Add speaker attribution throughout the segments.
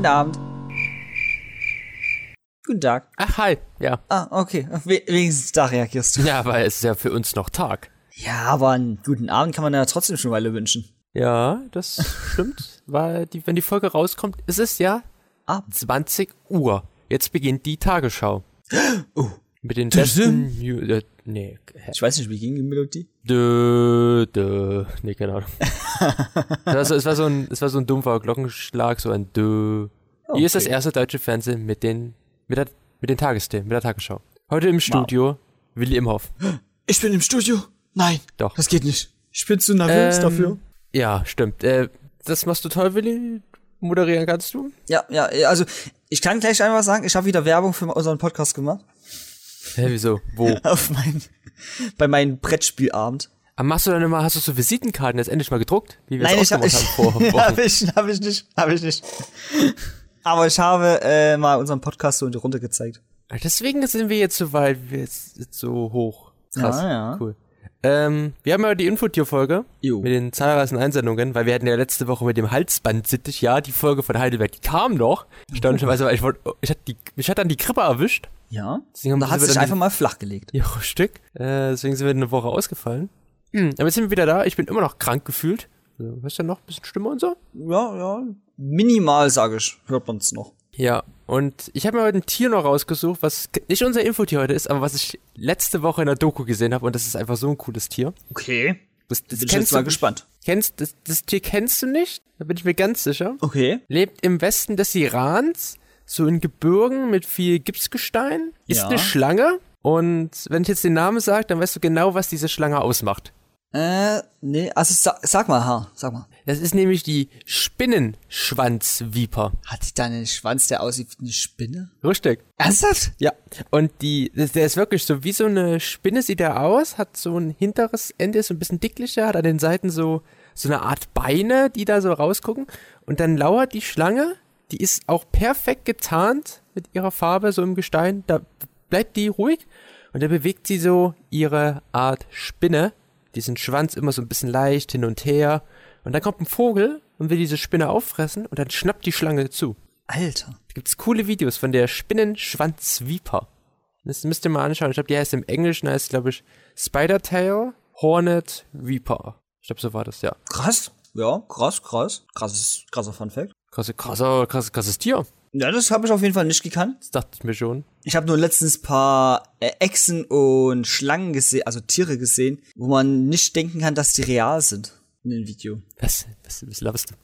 Speaker 1: Guten Abend. Guten Tag.
Speaker 2: Ach, hi. Ja.
Speaker 1: Ah, okay. We wenigstens da reagierst du.
Speaker 2: Ja, weil es ist ja für uns noch Tag.
Speaker 1: Ja, aber einen guten Abend kann man ja trotzdem schon Weile wünschen.
Speaker 2: Ja, das stimmt. weil die, wenn die Folge rauskommt, es ist ja
Speaker 1: Ab.
Speaker 2: 20 Uhr. Jetzt beginnt die Tagesschau.
Speaker 1: Oh.
Speaker 2: Mit den besten. Äh, nee.
Speaker 1: Ich weiß nicht, wie ging die Melodie?
Speaker 2: Dö, dö. Nee, keine Ahnung. es, war so, es, war so ein, es war so ein dumpfer Glockenschlag, so ein Dö. Hier ist das
Speaker 1: Okay.
Speaker 2: erste deutsche Fernsehen mit den, mit der, mit den Tagesthemen, mit der Tagesschau. Heute im Studio Willi Imhoff.
Speaker 1: Ich bin im Studio. Nein.
Speaker 2: Doch.
Speaker 1: Das geht nicht. Ich bin zu nervös
Speaker 2: Ähm,
Speaker 1: dafür.
Speaker 2: Ja, stimmt. Äh, das machst du toll, Willi. Moderieren kannst du?
Speaker 1: Ja, ja, also ich kann gleich einfach sagen, ich habe wieder Werbung für unseren Podcast gemacht.
Speaker 2: Hä, wieso? Wo?
Speaker 1: Auf mein, bei meinem Brettspielabend.
Speaker 2: Aber machst du dann immer, hast du so Visitenkarten jetzt endlich mal gedruckt? Wie wir
Speaker 1: Nein,
Speaker 2: es
Speaker 1: ich habe ich,
Speaker 2: haben vor Wochen.
Speaker 1: hab ich, hab ich nicht, habe ich nicht. Aber ich habe äh, mal unseren Podcast so in die Runde gezeigt.
Speaker 2: Deswegen sind wir jetzt so weit, wir jetzt, so hoch. Krass.
Speaker 1: Ja, ja.
Speaker 2: Cool. Ähm, wir haben ja die Infotier-Folge mit den zahlreichen Einsendungen, weil wir hatten ja letzte Woche mit dem Halsband-Sittich, ja, die Folge von Heidelberg, die kam noch. Erstaunlicherweise, weil ich wollte, ich hatte die, mich hat dann die Grippe erwischt.
Speaker 1: Ja.
Speaker 2: Deswegen haben
Speaker 1: Da hat
Speaker 2: wir
Speaker 1: sich einfach mal flach gelegt.
Speaker 2: Ja, Stück. Äh, deswegen sind wir eine Woche ausgefallen. Hm, aber jetzt sind wir wieder da. Ich bin immer noch krank gefühlt. Also, weißt du noch, ein bisschen Stimme und so?
Speaker 1: Ja, ja. Minimal, sage ich, hört man's noch.
Speaker 2: Ja, und ich habe mir heute ein Tier noch rausgesucht, was nicht unser Infotier heute ist, aber was ich letzte Woche in der Doku gesehen habe und das ist einfach so ein cooles Tier.
Speaker 1: Okay.
Speaker 2: Das, das
Speaker 1: Bin ich jetzt mal gespannt.
Speaker 2: Kennst, das, das Tier kennst du nicht? Da bin ich mir ganz sicher.
Speaker 1: Okay.
Speaker 2: Lebt im Westen des Irans, so in Gebirgen mit viel Gipsgestein, ist
Speaker 1: Ja.
Speaker 2: eine Schlange und wenn ich jetzt den Namen sage, dann weißt du genau, was diese Schlange ausmacht.
Speaker 1: Äh, nee, also sag, sag mal, ha, sag mal.
Speaker 2: Das ist nämlich die Spinnenschwanzviper.
Speaker 1: Hat die da einen Schwanz, der aussieht wie eine Spinne?
Speaker 2: Richtig.
Speaker 1: Ernsthaft?
Speaker 2: Ja, und die, der ist wirklich so wie so eine Spinne sieht er aus, hat so ein hinteres Ende, ist so ein bisschen dicklicher, hat an den Seiten so, so eine Art Beine, die da so rausgucken. Und dann lauert die Schlange, die ist auch perfekt getarnt mit ihrer Farbe, so im Gestein. Da bleibt die ruhig und dann bewegt sie so ihre Art Spinne, diesen Schwanz immer so ein bisschen leicht hin und her. Und dann kommt ein Vogel und will diese Spinne auffressen und dann schnappt die Schlange zu.
Speaker 1: Alter.
Speaker 2: Da gibt's coole Videos von der Spinnenschwanzviper. Das müsst ihr mal anschauen. Ich glaube, die heißt im Englischen, heißt, glaube ich, Spider-Tail Hornet Viper. Ich glaube, so war das, ja.
Speaker 1: Krass. Ja, krass, krass. Krasses, krasser Fun Fact.
Speaker 2: Krasse, krasser, krasses, krasses Tier.
Speaker 1: Ja, das habe ich auf jeden Fall nicht gekannt.
Speaker 2: Das dachte ich mir schon.
Speaker 1: Ich habe nur letztens paar äh, Echsen und Schlangen gesehen, also Tiere gesehen, wo man nicht denken kann, dass die real sind in dem Video.
Speaker 2: Was, was, was laberst du?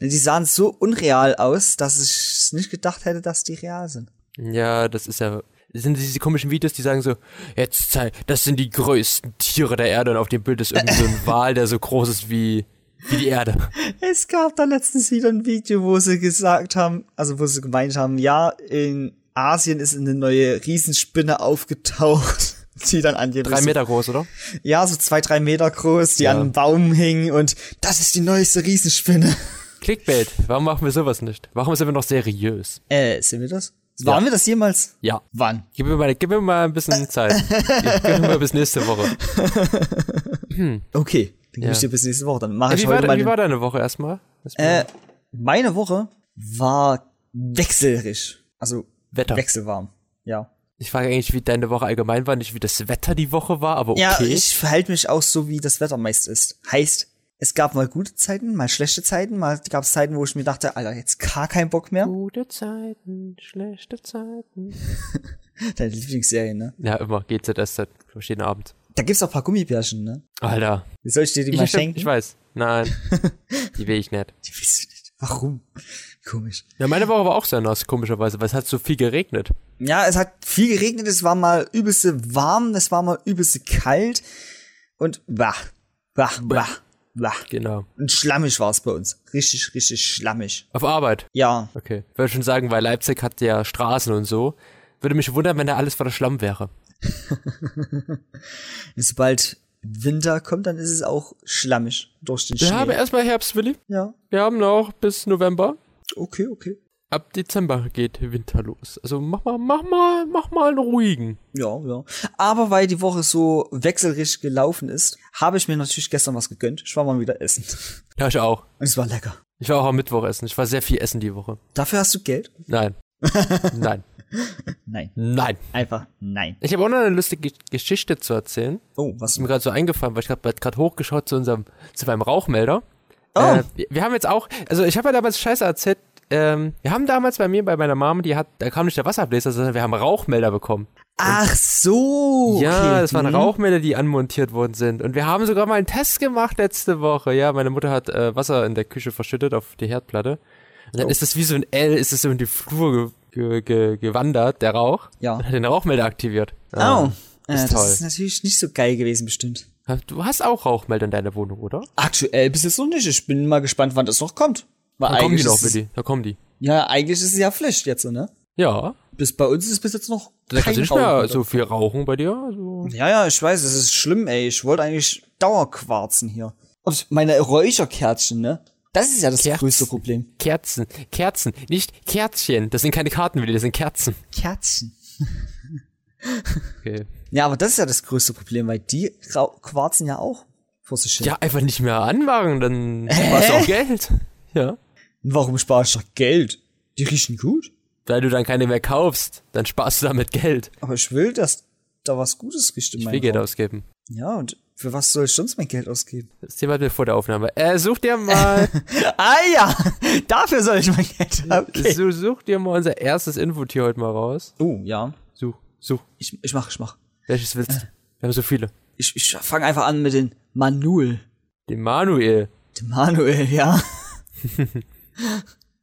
Speaker 1: Die sahen so unreal aus, dass ich nicht gedacht hätte, dass die real sind.
Speaker 2: Ja, das ist ja. Das sind diese komischen Videos, die sagen so, jetzt zeig, das sind die größten Tiere der Erde und auf dem Bild ist irgendwie so ein Wal, der so groß ist wie, wie die Erde.
Speaker 1: Es gab da letztens wieder ein Video, wo sie gesagt haben, also wo sie gemeint haben, ja, in Asien ist eine neue Riesenspinne aufgetaucht, die dann an dir
Speaker 2: Drei Meter groß, oder?
Speaker 1: Ja, so zwei, drei Meter groß, die
Speaker 2: Ja.
Speaker 1: an einem Baum hing und das ist die neueste Riesenspinne.
Speaker 2: Clickbait. Warum machen wir sowas nicht? Warum sind wir noch seriös?
Speaker 1: Äh, sind wir das? Waren wir das jemals?
Speaker 2: Ja.
Speaker 1: Wann?
Speaker 2: Gib mir mal, gib mir mal ein bisschen Zeit. gib mir mal bis nächste Woche.
Speaker 1: Okay, dann gebe
Speaker 2: Ja.
Speaker 1: ich dir bis nächste Woche. Dann mache ich
Speaker 2: wie,
Speaker 1: heute
Speaker 2: war, wie
Speaker 1: meine.
Speaker 2: war deine Woche erstmal?
Speaker 1: Äh, meine Woche war wechselrig. Also
Speaker 2: Wetter.
Speaker 1: wechselwarm. Ja.
Speaker 2: Ich frage eigentlich, wie deine Woche allgemein war, nicht wie das Wetter die Woche war, aber okay.
Speaker 1: Ja, ich verhalte mich auch so, wie das Wetter meist ist. Heißt, es gab mal gute Zeiten, mal schlechte Zeiten, mal gab es Zeiten, wo ich mir dachte, Alter, jetzt gar keinen Bock mehr.
Speaker 2: Gute Zeiten, schlechte Zeiten.
Speaker 1: Deine Lieblingsserie, ne?
Speaker 2: Ja, immer GZSZ, jeden Abend.
Speaker 1: Da gibt's auch ein paar Gummibärchen, ne?
Speaker 2: Alter.
Speaker 1: Wie soll ich dir die
Speaker 2: Ich,
Speaker 1: mal
Speaker 2: ich,
Speaker 1: schenken?
Speaker 2: ich weiß. Nein. die will ich nicht.
Speaker 1: Die willst du nicht. Warum? Komisch.
Speaker 2: Ja, meine Woche war auch sehr nass, komischerweise, weil es hat so viel geregnet.
Speaker 1: Ja, es hat viel geregnet, es war mal übelste warm, es war mal übelste kalt und bah, bah, bah, bah.
Speaker 2: Genau.
Speaker 1: Und schlammig war es bei uns. Richtig, richtig schlammig.
Speaker 2: Auf Arbeit.
Speaker 1: Ja,
Speaker 2: Okay. Ich würde schon sagen, weil Leipzig hat ja Straßen und so. Würde mich wundern, wenn da alles voller Schlamm wäre.
Speaker 1: sobald Winter kommt, dann ist es auch schlammig durch den
Speaker 2: Wir
Speaker 1: Schnee.
Speaker 2: haben erstmal Herbst, Willi.
Speaker 1: ja,
Speaker 2: Wir haben noch bis November.
Speaker 1: okay, okay.
Speaker 2: Ab Dezember geht Winter los. Also mach mal, mach mal, mach mal einen ruhigen.
Speaker 1: Ja, ja. Aber weil die Woche so wechselrig gelaufen ist, habe ich mir natürlich gestern was gegönnt. Ich war mal wieder essen.
Speaker 2: Ja, ich auch.
Speaker 1: Und es war lecker.
Speaker 2: Ich war auch am Mittwoch essen. Ich war sehr viel essen die Woche.
Speaker 1: Dafür hast du Geld?
Speaker 2: Nein. Nein.
Speaker 1: Nein.
Speaker 2: Nein.
Speaker 1: Einfach nein.
Speaker 2: Ich habe auch noch eine lustige Geschichte zu erzählen.
Speaker 1: Oh, was?
Speaker 2: ist mir gerade so eingefallen, weil ich habe gerade hochgeschaut zu unserem, zu meinem Rauchmelder.
Speaker 1: Oh.
Speaker 2: Äh, wir, wir haben jetzt auch, also ich habe ja damals Scheiße erzählt, ähm, wir haben damals bei mir, bei meiner Mom, die hat, da kam nicht der Wasserbläser, sondern wir haben Rauchmelder bekommen.
Speaker 1: Ach so.
Speaker 2: ja,
Speaker 1: okay.
Speaker 2: das waren
Speaker 1: hm.
Speaker 2: Rauchmelder, die anmontiert worden sind. Und wir haben sogar mal einen Test gemacht letzte Woche. Ja, meine Mutter hat äh, Wasser in der Küche verschüttet auf die Herdplatte. Und dann
Speaker 1: Oh.
Speaker 2: ist es wie so ein L, ist es so in die Flur ge ge ge gewandert, der Rauch.
Speaker 1: Ja.
Speaker 2: Und hat den Rauchmelder aktiviert.
Speaker 1: Oh. Äh,
Speaker 2: ist
Speaker 1: das
Speaker 2: toll.
Speaker 1: ist natürlich nicht so geil gewesen, bestimmt.
Speaker 2: Du hast auch Rauchmelder in deiner Wohnung, oder?
Speaker 1: Aktuell bis jetzt noch nicht. Ich bin mal gespannt, wann das noch kommt. Weil
Speaker 2: Da kommen die noch, Willi. Da kommen die.
Speaker 1: Ja, eigentlich ist es ja Pflicht jetzt, ne?
Speaker 2: Ja.
Speaker 1: Bis bei uns ist es bis jetzt noch
Speaker 2: Da kannst du nicht mehr
Speaker 1: Rauch.
Speaker 2: so viel rauchen bei dir. Also.
Speaker 1: Ja, ja, ich weiß, es ist schlimm, ey. Ich wollte eigentlich Dauerquarzen hier. Und meine Räucherkärtchen, ne? Das ist ja das
Speaker 2: Kerzen.
Speaker 1: größte Problem.
Speaker 2: Kerzen. Kerzen. Nicht Kerzchen. Das sind keine Karten, Willi, das sind Kerzen.
Speaker 1: Kerzen.
Speaker 2: Okay.
Speaker 1: Ja, aber das ist ja das größte Problem, weil die quarzen ja auch vor sich hin.
Speaker 2: Ja, einfach nicht mehr anmachen, dann sparst du auch Geld. Ja.
Speaker 1: Warum spare ich doch Geld? Die riechen gut.
Speaker 2: Weil du dann keine mehr kaufst, dann sparst du damit Geld.
Speaker 1: Aber ich will, dass da was Gutes riecht in
Speaker 2: Ich
Speaker 1: meinem
Speaker 2: will Geld
Speaker 1: Raum.
Speaker 2: ausgeben.
Speaker 1: Ja, und für was soll ich sonst mein Geld ausgeben?
Speaker 2: Das Thema hatten wir vor der Aufnahme. Äh, such dir mal,
Speaker 1: Ah ja, dafür soll ich mein Geld okay.
Speaker 2: so, such dir mal unser erstes Infotier heute mal raus.
Speaker 1: Oh, ja.
Speaker 2: Such, such.
Speaker 1: Ich, ich mach, ich mach.
Speaker 2: Welches willst du? Wir haben so viele.
Speaker 1: Ich, ich fange einfach an mit den Manul.
Speaker 2: Den Manuel.
Speaker 1: Dem Manuel, ja.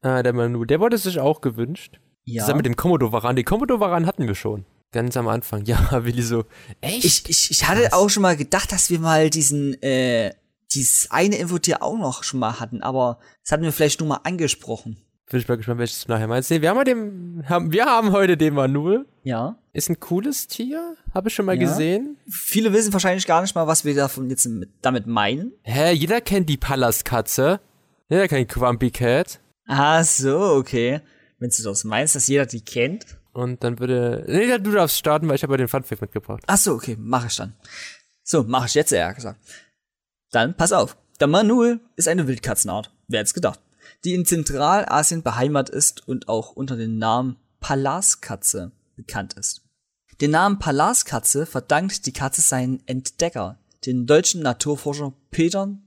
Speaker 2: Ah, der Manu, der wurde sich auch gewünscht.
Speaker 1: Ja.
Speaker 2: Zusammen mit dem Komodo-Varan. Den Komodo-Varan hatten wir schon. Ganz am Anfang. Ja, Willi so, echt?
Speaker 1: Ich, ich, ich hatte auch schon mal gedacht, dass wir mal diesen, äh, dieses eine Infotier auch noch schon mal hatten, aber das hatten wir vielleicht nur mal angesprochen.
Speaker 2: Bin ich mal gespannt, welches du nachher meinst. Nee, wir haben, mal den, haben, wir haben heute den Manuel.
Speaker 1: Ja.
Speaker 2: Ist ein cooles Tier. Habe ich schon mal
Speaker 1: Ja.
Speaker 2: gesehen.
Speaker 1: Viele wissen wahrscheinlich gar nicht mal, was wir davon jetzt mit, damit meinen.
Speaker 2: Hä, jeder kennt die Palastkatze. Jeder kennt Grumpy Cat.
Speaker 1: Ah, so, okay. Wenn du das meinst, dass jeder die kennt.
Speaker 2: Und dann würde. Nee, du darfst starten, weil ich habe ja den Funfact mitgebracht.
Speaker 1: Ach so, okay, mach ich dann. So, mach ich jetzt, eher gesagt. Dann pass auf. Der Manul ist eine Wildkatzenart. Wer hätte gedacht? Die in Zentralasien beheimatet ist und auch unter dem Namen Palaskatze bekannt ist. Den Namen Palaskatze verdankt die Katze seinen Entdecker, den deutschen Naturforscher Peter,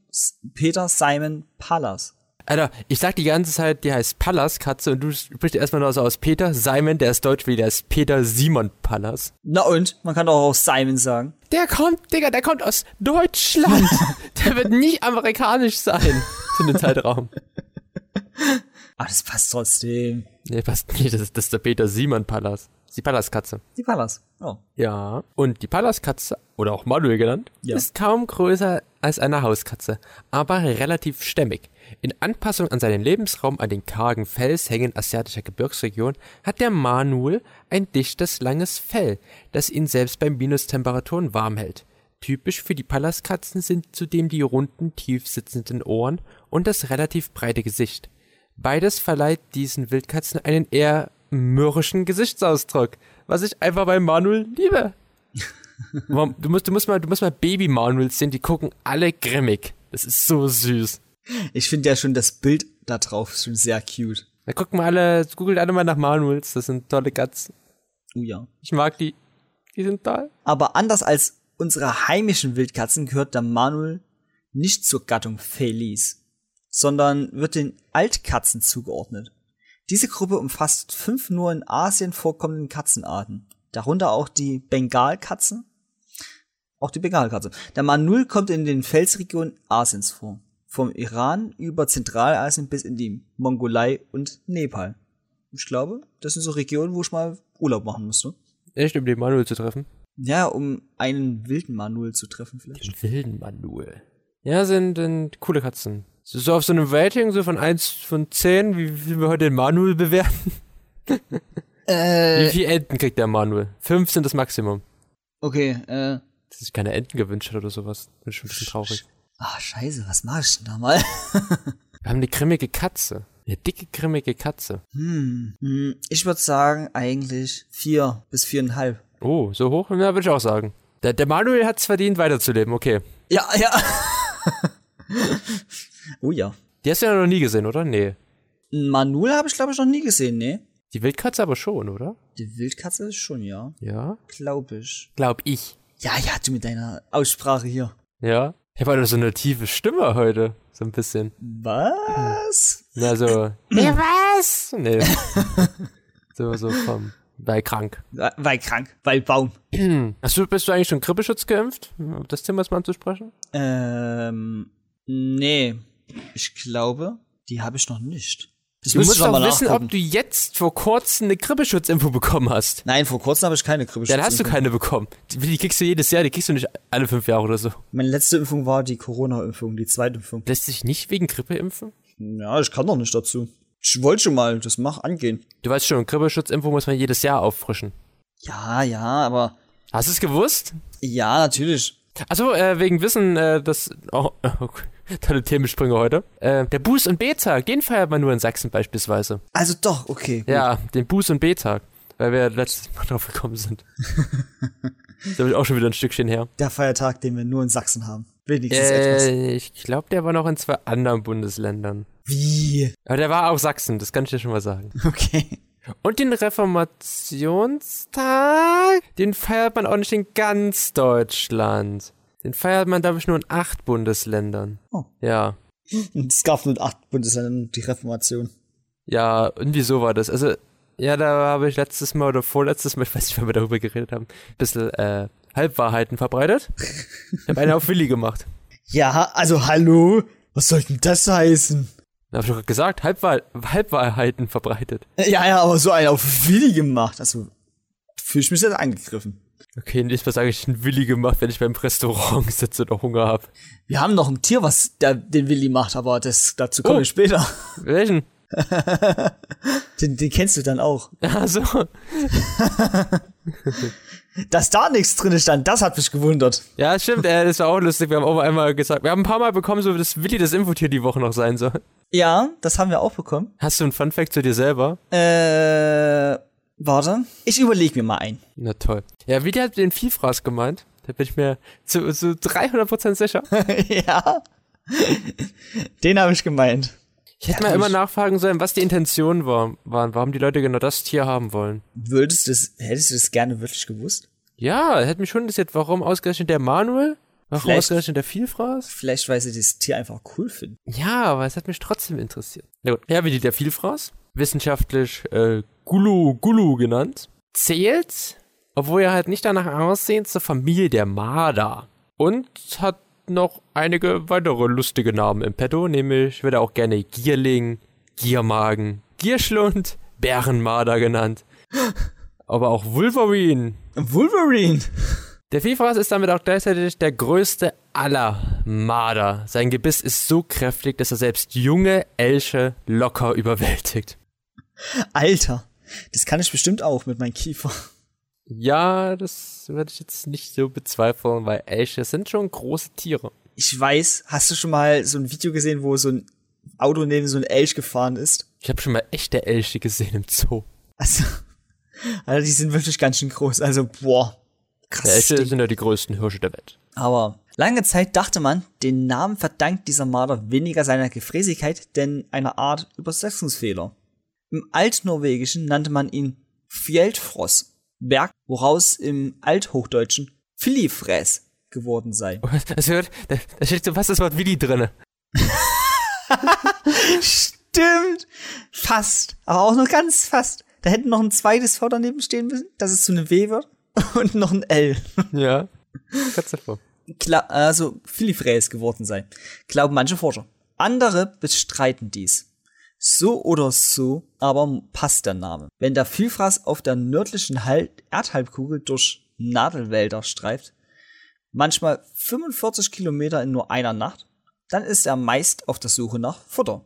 Speaker 1: Peter Simon Pallas.
Speaker 2: Alter, ich sag die ganze Zeit, die heißt Palas-Katze und du sprichst erstmal nur so aus Peter. Simon, der ist deutsch wie der ist Peter Simon Pallas.
Speaker 1: Na und? Man kann doch auch Simon sagen.
Speaker 2: Der kommt, Digga, der kommt aus Deutschland. der wird nicht amerikanisch sein zu dem Zeitraum.
Speaker 1: Aber das passt trotzdem.
Speaker 2: Nee, passt nicht, das ist, das ist der Peter Simon Pallas. Die Pallaskatze.
Speaker 1: Die Pallas. Oh.
Speaker 2: Ja. Und die Pallaskatze, oder auch Manuel genannt,
Speaker 1: Ja.
Speaker 2: ist kaum größer als eine Hauskatze, aber relativ stämmig. In Anpassung an seinen Lebensraum an den kargen Felshängen asiatischer Gebirgsregion hat der Manuel ein dichtes, langes Fell, das ihn selbst bei Minustemperaturen warm hält. Typisch für die Pallaskatzen sind zudem die runden, tief sitzenden Ohren und das relativ breite Gesicht. Beides verleiht diesen Wildkatzen einen eher mürrischen Gesichtsausdruck, was ich einfach bei Manuel liebe. Du musst, du musst mal, du musst mal Baby Manuels sehen, die gucken alle grimmig. Das ist so süß.
Speaker 1: Ich finde ja schon das Bild da drauf schon sehr cute.
Speaker 2: Da gucken wir alle, googelt alle mal nach Manuels, das sind tolle Katzen.
Speaker 1: Oh ja.
Speaker 2: Ich mag die. Die sind toll.
Speaker 1: Aber anders als unsere heimischen Wildkatzen gehört der Manuel nicht zur Gattung Felis, sondern wird den Altkatzen zugeordnet. Diese Gruppe umfasst fünf nur in Asien vorkommenden Katzenarten, darunter auch die Bengalkatze, auch die Bengalkatze. Der Manul kommt in den Felsregionen Asiens vor, vom Iran über Zentralasien bis in die Mongolei und Nepal. Ich glaube, das sind so Regionen, wo ich mal Urlaub machen müsste.
Speaker 2: Echt, um den Manuel zu treffen?
Speaker 1: Ja, um einen wilden Manuel zu treffen vielleicht.
Speaker 2: Den wilden Manuel. Ja, sind, sind coole Katzen. So, auf so einem Rating, so von 1 von 10, wie wie wir heute den Manuel bewerten.
Speaker 1: Äh,
Speaker 2: Wie viele Enten kriegt der Manuel? Fünf sind das Maximum.
Speaker 1: okay, äh.
Speaker 2: Dass sich keine Enten gewünscht hat oder sowas. Bin ich schon ein bisschen traurig.
Speaker 1: Ah, scheiße, was mach ich denn da mal?
Speaker 2: Wir haben eine grimmige Katze. Eine dicke, grimmige Katze.
Speaker 1: hm, hm, ich würde sagen, eigentlich vier bis viereinhalb.
Speaker 2: Oh, so hoch? Ja, würde ich auch sagen. Der, der Manuel hat es verdient, weiterzuleben, okay.
Speaker 1: Ja, ja. oh ja.
Speaker 2: Die hast du ja noch nie gesehen, oder? Nee.
Speaker 1: Ein Manul habe ich, glaube ich, noch nie gesehen, ne?
Speaker 2: Die Wildkatze aber schon, oder?
Speaker 1: Die Wildkatze ist schon, ja.
Speaker 2: Ja.
Speaker 1: Glaube ich.
Speaker 2: Glaub ich.
Speaker 1: Ja, ja, du mit deiner Aussprache hier.
Speaker 2: Ja. Ich habe halt so eine tiefe Stimme heute. So ein bisschen.
Speaker 1: Was?
Speaker 2: Na, so. Ja, was? Nee. so, so vom. Weil krank.
Speaker 1: Weil krank, weil Baum.
Speaker 2: Hast du, bist du eigentlich schon Grippeschutz geimpft? Um das Thema mal anzusprechen?
Speaker 1: Ähm, nee. Ich glaube, die habe ich noch nicht. Das
Speaker 2: Du musst doch wissen,
Speaker 1: nachgucken.
Speaker 2: ob du jetzt vor kurzem eine Grippeschutzinfo bekommen hast.
Speaker 1: Nein, vor kurzem habe ich keine Grippeschutz.
Speaker 2: Dann hast du keine bekommen. Die, die kriegst du jedes Jahr, die kriegst du nicht alle fünf Jahre oder so.
Speaker 1: Meine letzte Impfung war die Corona-Impfung, die zweite Impfung.
Speaker 2: Lässt sich nicht wegen Grippe impfen?
Speaker 1: Ja, ich kann doch nicht dazu. Ich wollte schon mal das mach angehen.
Speaker 2: Du weißt schon, Grippeschutzimpfung muss man jedes Jahr auffrischen.
Speaker 1: Ja, ja, aber
Speaker 2: Hast du es gewusst?
Speaker 1: ja, natürlich.
Speaker 2: Also äh, wegen Wissen, äh, das oh, okay. tolle Themensprünge heute. Äh, der Buß- und B-Tag, den feiert man nur in Sachsen beispielsweise.
Speaker 1: Also doch, okay. gut.
Speaker 2: Ja, den Buß- und B-Tag, weil wir letztes Mal drauf gekommen sind. da ich auch schon wieder ein Stückchen her.
Speaker 1: Der Feiertag, den wir nur in Sachsen haben. Wenigstens etwas.
Speaker 2: Äh, ich glaube, der war noch in zwei anderen Bundesländern.
Speaker 1: Wie?
Speaker 2: Aber der war auch Sachsen, das kann ich dir schon mal sagen.
Speaker 1: Okay.
Speaker 2: Und den Reformationstag, den feiert man auch nicht in ganz Deutschland. Den feiert man, glaube ich, nur in acht Bundesländern.
Speaker 1: Oh.
Speaker 2: Ja.
Speaker 1: Es gab nur in acht Bundesländern die Reformation.
Speaker 2: Ja, irgendwie so war das. Also, ja, da habe ich letztes Mal oder vorletztes Mal, ich weiß nicht, wann wir darüber geredet haben, ein bisschen äh, Halbwahrheiten verbreitet. Ich habe eine auf Willi gemacht.
Speaker 1: Ja, also hallo? Was soll denn das heißen?
Speaker 2: Da habe ich doch gesagt, Halbwahr Halbwahrheiten verbreitet.
Speaker 1: Ja, ja, aber so einen auf Willi gemacht. Also fühle ich mich jetzt angegriffen.
Speaker 2: Okay, nächstes Mal sage ich einen Willi gemacht, wenn ich beim Restaurant sitze oder Hunger habe.
Speaker 1: Wir haben noch ein Tier, was der, den Willi macht, aber das, dazu komme
Speaker 2: Oh.
Speaker 1: ich später.
Speaker 2: Welchen?
Speaker 1: Den, den kennst du dann auch.
Speaker 2: Ach so.
Speaker 1: Dass da nichts drin stand, das hat mich gewundert.
Speaker 2: Ja, stimmt, äh, das war auch lustig. Wir haben auch einmal gesagt, wir haben ein paar Mal bekommen, so dass Willi das Infotier die Woche noch sein soll.
Speaker 1: Ja, das haben wir auch bekommen.
Speaker 2: Hast du einen Funfact zu dir selber?
Speaker 1: Äh, warte. Ich überlege mir mal ein.
Speaker 2: Na toll. Ja, Willi hat den Vielfraß gemeint. Da bin ich mir zu, zu 300% sicher.
Speaker 1: ja. Den habe ich gemeint.
Speaker 2: Ich hätte mal immer nachfragen sollen, was die Intentionen war, waren, warum die Leute genau das Tier haben wollen.
Speaker 1: Würdest du das, hättest du das gerne wirklich gewusst?
Speaker 2: Ja, hätte mich schon interessiert, warum ausgerechnet der Manuel? Warum
Speaker 1: Vielleicht-
Speaker 2: ausgerechnet der Vielfraß?
Speaker 1: Vielleicht, weil sie das Tier einfach cool finden.
Speaker 2: Ja, aber es hat mich trotzdem interessiert. Na gut. Ja, wie die der Vielfraß, wissenschaftlich äh, Gulu Gulu genannt, zählt, obwohl er halt nicht danach aussehen, zur Familie der Marder. Und hat noch einige weitere lustige Namen im Petto, nämlich wird er auch gerne Gierling, Giermagen, Gierschlund, Bärenmarder genannt. Aber auch Wolverine.
Speaker 1: Wolverine!
Speaker 2: Der Vielfraß ist damit auch gleichzeitig der größte aller Marder. Sein Gebiss ist so kräftig, dass er selbst junge Elche locker überwältigt.
Speaker 1: Alter, das kann ich bestimmt auch mit meinem Kiefer.
Speaker 2: Ja, das würde ich jetzt nicht so bezweifeln, weil Elche sind schon große Tiere.
Speaker 1: Ich weiß, hast du schon mal so ein Video gesehen, wo so ein Auto neben so ein Elch gefahren ist?
Speaker 2: Ich habe schon mal echte Elche gesehen im Zoo.
Speaker 1: Also, also die sind wirklich ganz schön groß. Also, boah. Krass.
Speaker 2: Elche
Speaker 1: Ding.
Speaker 2: sind ja die größten Hirsche der Welt.
Speaker 1: Aber lange Zeit dachte man, den Namen verdankt dieser Marder weniger seiner Gefräßigkeit, denn einer Art Übersetzungsfehler. Im Altnorwegischen nannte man ihn Fjeldfross, Berg, woraus im Althochdeutschen Filifräs geworden sei.
Speaker 2: Das hört, da, da steht so fast das Wort Willi drinne.
Speaker 1: Stimmt! Fast. Aber auch nur ganz fast. Da hätten noch ein zweites V daneben stehen müssen, dass es zu einem W wird. Und noch ein L.
Speaker 2: Ja. Kannst du vor.
Speaker 1: Kla also Filifräs geworden sei, glauben manche Forscher. Andere bestreiten dies. So oder so, aber passt der Name. Wenn der Vielfraß auf der nördlichen Hal Erdhalbkugel durch Nadelwälder streift, manchmal 45 Kilometer in nur einer Nacht, dann ist er meist auf der Suche nach Futter.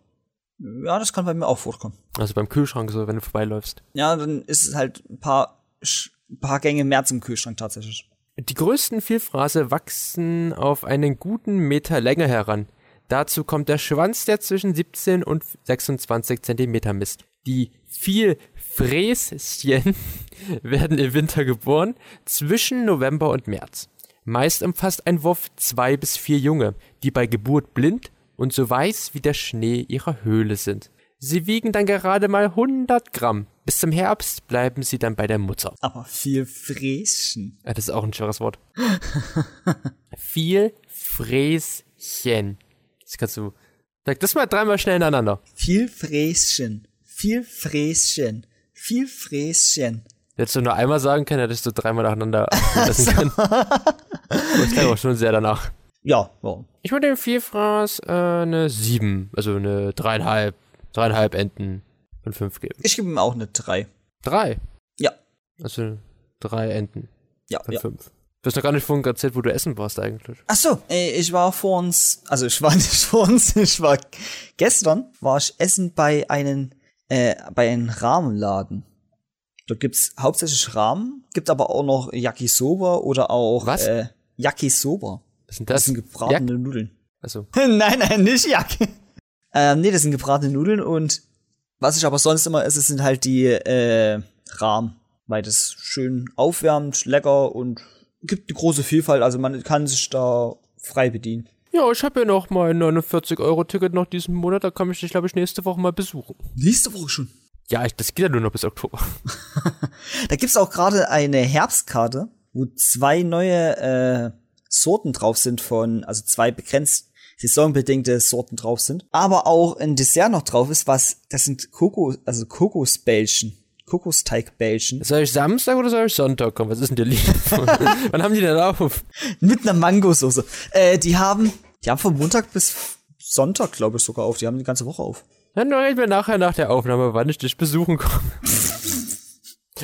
Speaker 1: Ja, das kann bei mir auch vorkommen.
Speaker 2: Also beim Kühlschrank so, wenn du vorbeiläufst.
Speaker 1: Ja, dann ist es halt ein paar, ein paar Gänge mehr zum Kühlschrank tatsächlich.
Speaker 2: Die größten Vielfraße wachsen auf einen guten Meter Länge heran. Dazu kommt der Schwanz, der zwischen 17 und 26 Zentimeter misst. Die Vielfräschen werden im Winter geboren, zwischen November und März. Meist umfasst ein Wurf zwei bis vier Junge, die bei Geburt blind und so weiß wie der Schnee ihrer Höhle sind. Sie wiegen dann gerade mal 100 Gramm. Bis zum Herbst bleiben sie dann bei der Mutter.
Speaker 1: Aber viel Fräschen.
Speaker 2: Ja, das ist auch ein schweres Wort. viel Fräschen. Das kannst du. Sag das mal dreimal schnell hintereinander.
Speaker 1: Viel Fräschen. Viel Fräschen. Viel Fräschen.
Speaker 2: Hättest du nur einmal sagen können, hättest du dreimal nacheinander lassen können. das klang auch schon sehr danach.
Speaker 1: Ja, warum?
Speaker 2: Ich würde dem Vielfraß äh, eine 7, also eine dreieinhalb, dreieinhalb Enten von 5 geben.
Speaker 1: Ich gebe ihm auch eine 3.
Speaker 2: Drei?
Speaker 1: Ja.
Speaker 2: Also drei Enten
Speaker 1: Ja,
Speaker 2: von
Speaker 1: ja.
Speaker 2: fünf. Du hast noch gar nicht vorhin erzählt, wo du essen warst eigentlich.
Speaker 1: Ach so, äh, ich war vor uns, also ich war nicht vor uns, ich war gestern war ich essen bei einem äh, bei einem Rahmenladen. Dort gibt's hauptsächlich Rahmen, gibt aber auch noch Yakisoba oder auch
Speaker 2: Was?
Speaker 1: Äh, Yakisoba.
Speaker 2: Was sind
Speaker 1: Das
Speaker 2: das?
Speaker 1: sind gebratene Nudeln.
Speaker 2: Also,
Speaker 1: nein, nein, nicht Yaki. ähm, nee, das sind gebratene Nudeln und was ich aber sonst immer esse, sind halt die äh, Rahmen, weil das schön aufwärmt, lecker und gibt eine große Vielfalt, also man kann sich da frei bedienen.
Speaker 2: ja, ich habe ja noch mein 49-Euro-Ticket noch diesen Monat, da kann ich dich, glaube ich, nächste Woche mal besuchen.
Speaker 1: Nächste Woche schon.
Speaker 2: Ja, ich, das geht ja nur noch bis Oktober.
Speaker 1: Da gibt's auch gerade eine Herbstkarte, wo zwei neue äh, Sorten drauf sind von, also zwei begrenzt saisonbedingte Sorten drauf sind. Aber auch ein Dessert noch drauf ist, was, das sind Kokos, also Kokosbällchen. Kokosteigbällchen.
Speaker 2: Soll ich Samstag oder soll ich Sonntag kommen? Was ist denn dir lieb? Wann haben die denn auf?
Speaker 1: Mit einer Mangosauce. Äh, die haben, die haben von Montag bis Sonntag, glaube ich, sogar auf. Die haben die ganze Woche auf.
Speaker 2: Dann reden wir nachher nach der Aufnahme, wann ich dich besuchen komme.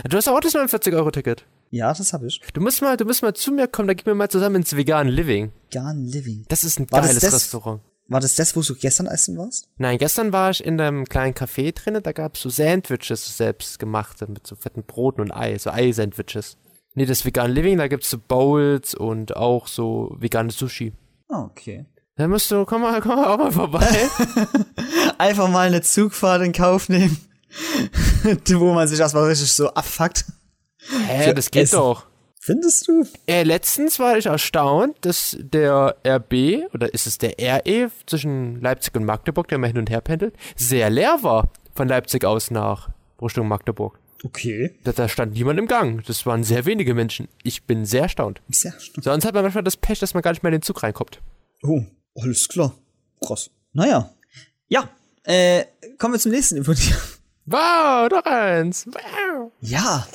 Speaker 2: Du hast auch das 49-Euro-Ticket.
Speaker 1: Ja, das habe ich.
Speaker 2: Du musst mal, du musst mal zu mir kommen, da gehen wir mal zusammen ins Vegan Living.
Speaker 1: Garn Living.
Speaker 2: Das ist ein
Speaker 1: War das
Speaker 2: geiles
Speaker 1: das?
Speaker 2: Restaurant.
Speaker 1: War das das, wo du gestern essen warst?
Speaker 2: Nein, gestern war ich in einem kleinen Café drinne, da gab's so Sandwiches, so selbstgemachte, mit so fetten Broten und Ei, so Ei-Sandwiches. Nee, das Vegan Living, da gibt's so Bowls und auch so veganes Sushi.
Speaker 1: Ah, okay.
Speaker 2: Da musst du, komm mal, komm mal auch mal vorbei.
Speaker 1: Einfach mal eine Zugfahrt in Kauf nehmen, wo man sich erstmal richtig so abfuckt.
Speaker 2: Hä,
Speaker 1: Für
Speaker 2: das geht
Speaker 1: Essen.
Speaker 2: doch.
Speaker 1: Findest du?
Speaker 2: Äh, letztens war ich erstaunt, dass der RB, oder ist es der RE zwischen Leipzig und Magdeburg, der mal hin und her pendelt, sehr leer war. Von Leipzig aus nach Richtung Magdeburg.
Speaker 1: Okay.
Speaker 2: Da, da stand niemand im Gang. Das waren sehr wenige Menschen. Ich bin sehr erstaunt.
Speaker 1: Sehr stark.
Speaker 2: Sonst hat man manchmal das Pech, dass man gar nicht mehr in den Zug reinkommt.
Speaker 1: Oh, alles klar. Krass. Naja. Ja, äh, kommen wir zum nächsten dir.
Speaker 2: Wow, doch eins. Wow.
Speaker 1: Ja.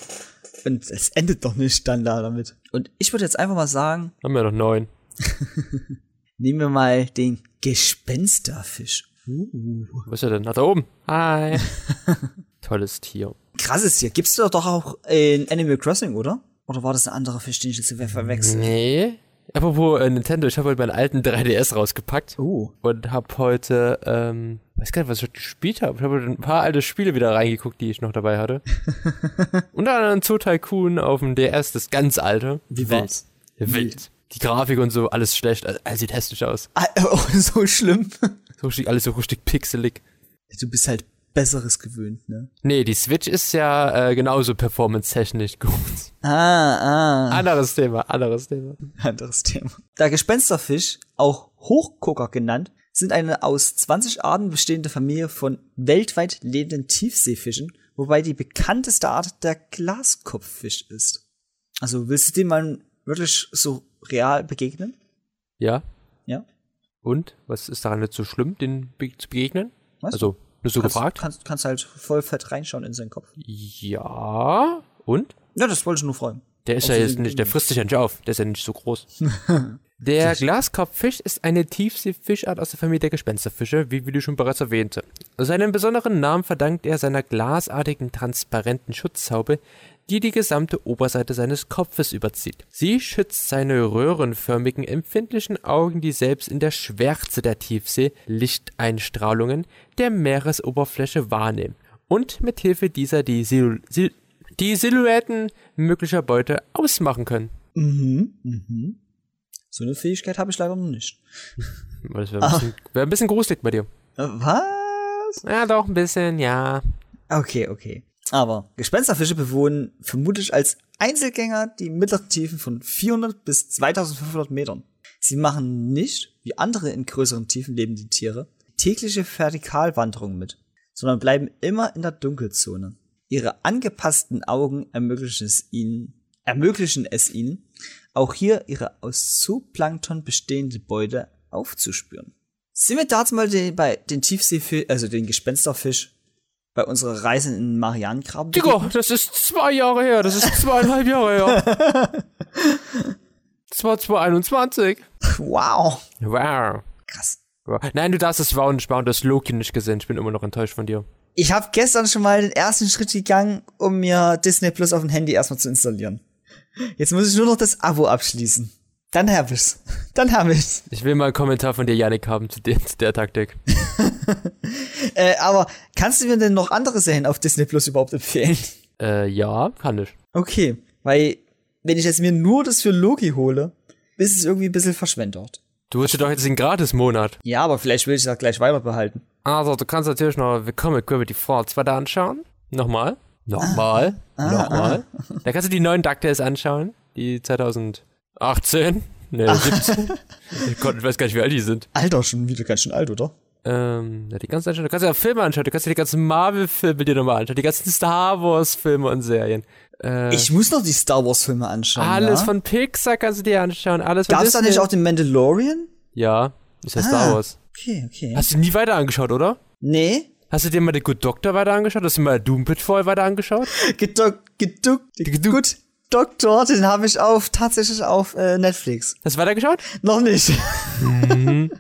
Speaker 1: Und es endet doch nicht dann da damit. Und ich würde jetzt einfach mal sagen,
Speaker 2: Haben wir noch neun.
Speaker 1: nehmen wir mal den Gespensterfisch. Uh.
Speaker 2: Wo ist er denn? Ach, da oben. Hi. Tolles Tier.
Speaker 1: Krasses hier. Gibt's doch auch in Animal Crossing, oder? Oder war das ein anderer Fisch, den ich jetzt verwechselt?
Speaker 2: Nee. Apropos äh, Nintendo, ich habe heute meinen alten 3DS rausgepackt.
Speaker 1: Oh.
Speaker 2: und habe heute, ähm, weiß gar nicht, was ich heute gespielt habe. Ich habe heute ein paar alte Spiele wieder reingeguckt, die ich noch dabei hatte. Unter anderem Zoo Tycoon auf dem DS, das ganz alte.
Speaker 1: Wie
Speaker 2: Wild. Wild. Die Grafik und so, alles schlecht. Also, alles sieht hässlich aus.
Speaker 1: Ah, oh, so schlimm.
Speaker 2: So richtig, alles so richtig pixelig.
Speaker 1: Du bist halt Besseres gewöhnt, ne?
Speaker 2: Nee, die Switch ist ja äh, genauso performance-technisch gut.
Speaker 1: Ah, ah.
Speaker 2: Anderes Thema, anderes Thema.
Speaker 1: Anderes Thema. Der Gespensterfisch, auch Hochgucker genannt, sind eine aus 20 Arten bestehende Familie von weltweit lebenden Tiefseefischen, wobei die bekannteste Art der Glaskopffisch ist. Also willst du dem mal wirklich so real begegnen?
Speaker 2: Ja?
Speaker 1: Ja.
Speaker 2: Und? Was ist daran nicht so schlimm, den be zu begegnen?
Speaker 1: Was?
Speaker 2: Also, nur so
Speaker 1: kannst,
Speaker 2: gefragt?
Speaker 1: Kannst, kannst halt voll fett reinschauen in seinen Kopf.
Speaker 2: Ja. Und?
Speaker 1: Ja, das wollte ich nur fragen.
Speaker 2: Der ist
Speaker 1: Ob
Speaker 2: ja jetzt nicht, der frisst sich ja nicht auf. Der ist ja nicht so groß. Der Glaskopffisch ist eine Tiefseefischart aus der Familie der Gespensterfische, wie Willi schon bereits erwähnte. Seinen besonderen Namen verdankt er seiner glasartigen, transparenten Schutzhaube, die die gesamte Oberseite seines Kopfes überzieht. Sie schützt seine röhrenförmigen, empfindlichen Augen, die selbst in der Schwärze der Tiefsee Lichteinstrahlungen der Meeresoberfläche wahrnehmen und mithilfe dieser die, Sil Sil die Silhouetten möglicher Beute ausmachen können.
Speaker 1: Mhm, mhm. So eine Fähigkeit habe ich leider noch nicht.
Speaker 2: Das wäre ein, bisschen- wär ein bisschen gruselig bei dir.
Speaker 1: Äh, Was?
Speaker 2: Ja, doch, ein bisschen, ja.
Speaker 1: Okay, okay. Aber Gespensterfische bewohnen vermutlich als Einzelgänger die mittleren Tiefen von 400 bis 2500 Metern. Sie machen nicht, wie andere in größeren Tiefen lebende Tiere, tägliche Vertikalwanderung mit, sondern bleiben immer in der Dunkelzone. Ihre angepassten Augen ermöglichen es ihnen, ermöglichen es ihnen, auch hier ihre aus Zooplankton bestehende Beute aufzuspüren. Sind wir dazu mal den, bei den Tiefseefisch, also den Gespensterfisch, bei unserer Reise in den Marianengraben?
Speaker 2: Digga, das ist zwei Jahre her, das ist zweieinhalb Jahre her. Das war 2021.
Speaker 1: Wow.
Speaker 2: Wow.
Speaker 1: Krass.
Speaker 2: Nein, du darfst das Wow nicht machen, du hast Loki nicht gesehen. Ich bin immer noch enttäuscht von dir.
Speaker 1: Ich habe gestern schon mal den ersten Schritt gegangen, um mir Disney Plus auf dem Handy erstmal zu installieren. Jetzt muss ich nur noch das Abo abschließen. Dann hab ich's. Dann hab ich's.
Speaker 2: Ich will mal einen Kommentar von dir, Janik, haben zu, der, zu der Taktik.
Speaker 1: Äh, aber kannst du mir denn noch andere Serien auf Disney Plus überhaupt empfehlen?
Speaker 2: Äh, ja, kann ich.
Speaker 1: Okay, weil wenn ich jetzt mir nur das für Loki hole, ist es irgendwie ein bisschen verschwendet.
Speaker 2: Du hast doch jetzt den Gratis-Monat.
Speaker 1: Ja, aber vielleicht will ich das gleich weiter behalten.
Speaker 2: Also, du kannst natürlich noch Willkommen Gravity Falls weiter anschauen. Nochmal. Nochmal. Nochmal. Da kannst du die neuen DuckTales anschauen. Die 2018. Ne, 17. ich, Gott, ich weiß gar nicht, wie alt die sind.
Speaker 1: Alter, schon wieder ganz schön alt, oder?
Speaker 2: Ähm, ja, die ganzen anschauen. Du kannst ja Filme anschauen. Du kannst ja die ganzen Marvel-Filme dir nochmal anschauen. Die ganzen Star Wars-Filme und Serien. Äh,
Speaker 1: Ich muss noch die Star Wars Filme anschauen.
Speaker 2: alles
Speaker 1: ja?
Speaker 2: von Pixar kannst du dir anschauen. Alles von
Speaker 1: Gab's da nicht auch den Mandalorian?
Speaker 2: Ja, ist ja Star
Speaker 1: Ah.
Speaker 2: Wars.
Speaker 1: Okay, okay.
Speaker 2: Hast du nie weiter angeschaut, oder?
Speaker 1: Nee.
Speaker 2: Hast du dir mal den Good Doctor weiter angeschaut? Hast du mal Doom Patrol weiter angeschaut?
Speaker 1: Geduck, geduck,
Speaker 2: Geduck.
Speaker 1: gut. Doktor, den habe ich auf tatsächlich auf äh, Netflix.
Speaker 2: Hast du weitergeschaut?
Speaker 1: Noch nicht.
Speaker 2: Mhm.